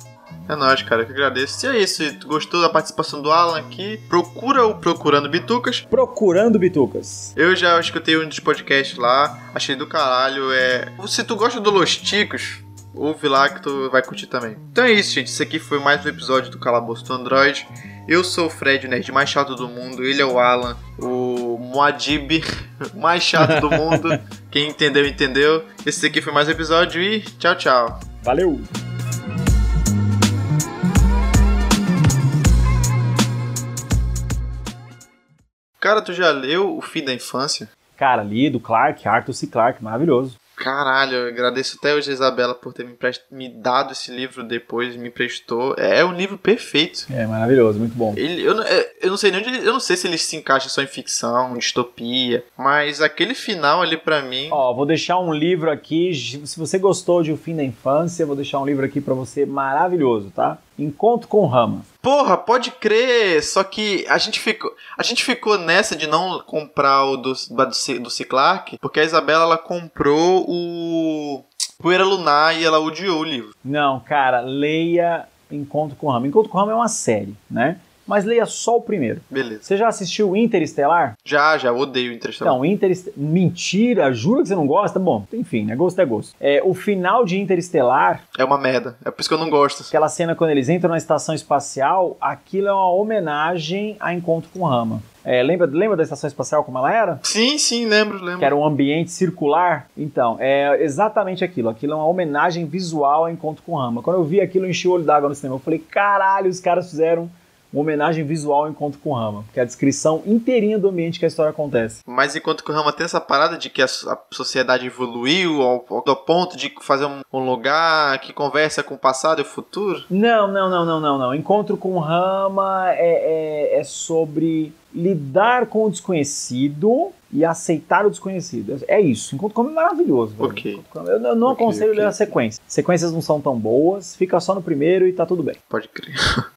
É nóis, cara, eu que agradeço. E é isso, se tu gostou da participação do Alan aqui, procura o Procurando Bitucas. Procurando Bitucas. Eu já escutei um dos podcasts lá, achei do caralho. É... Se tu gosta do Los Ticos, ouve lá que tu vai curtir também. Então é isso, gente. Esse aqui foi mais um episódio do Calabouço do Android. Eu sou o Fred, o nerd mais chato do mundo. Ele é o Alan, o Moadib mais chato do mundo. Quem entendeu, entendeu. Esse aqui foi mais um episódio e tchau, tchau. Valeu! Cara, tu já leu O Fim da Infância? Cara, li do Clark, Arthur C. Clarke, maravilhoso. Caralho, eu agradeço até hoje a Isabela por ter me, prest... me dado esse livro depois, me prestou. É um livro perfeito. É maravilhoso, muito bom. Ele, eu, eu não sei nem onde, eu não sei se ele se encaixa só em ficção, distopia, mas aquele final ali para mim. Ó, vou deixar um livro aqui. Se você gostou de O Fim da Infância, vou deixar um livro aqui para você maravilhoso, tá? Encontro com Rama. Porra, pode crer! Só que a gente ficou, a gente ficou nessa de não comprar o do, do, do C. Clark, porque a Isabela ela comprou o Poeira Lunar e ela odiou o livro. Não, cara, leia Encontro com Rama. Encontro com Rama é uma série, né? Mas leia só o primeiro. Beleza. Você já assistiu Interestelar? Já, já, odeio Interestelar. Então, Interestelar. Mentira, juro que você não gosta? Bom, enfim, né? Gosto é gosto. É, o final de Interestelar. É uma merda. É por isso que eu não gosto. Aquela cena quando eles entram na estação espacial, aquilo é uma homenagem a Encontro com Rama. É, lembra, lembra da estação espacial como ela era? Sim, sim, lembro, lembro. Que era um ambiente circular. Então, é exatamente aquilo. Aquilo é uma homenagem visual a Encontro com Rama. Quando eu vi aquilo, eu enchi o olho d'água no cinema. Eu falei, caralho, os caras fizeram uma homenagem visual ao Encontro com Rama, que é a descrição inteirinha do ambiente que a história acontece. Mas Encontro com Rama tem essa parada de que a, a sociedade evoluiu ao, ao, ponto de fazer um, um, lugar que conversa com o passado e o futuro? Não, não, não, não, não, não. Encontro com Rama é, é, é sobre lidar com o desconhecido e aceitar o desconhecido. É isso. Encontro com é maravilhoso. Ok. Eu, eu não okay, aconselho okay. ler a sequência. Sequências não são tão boas, fica só no primeiro e tá tudo bem. Pode crer.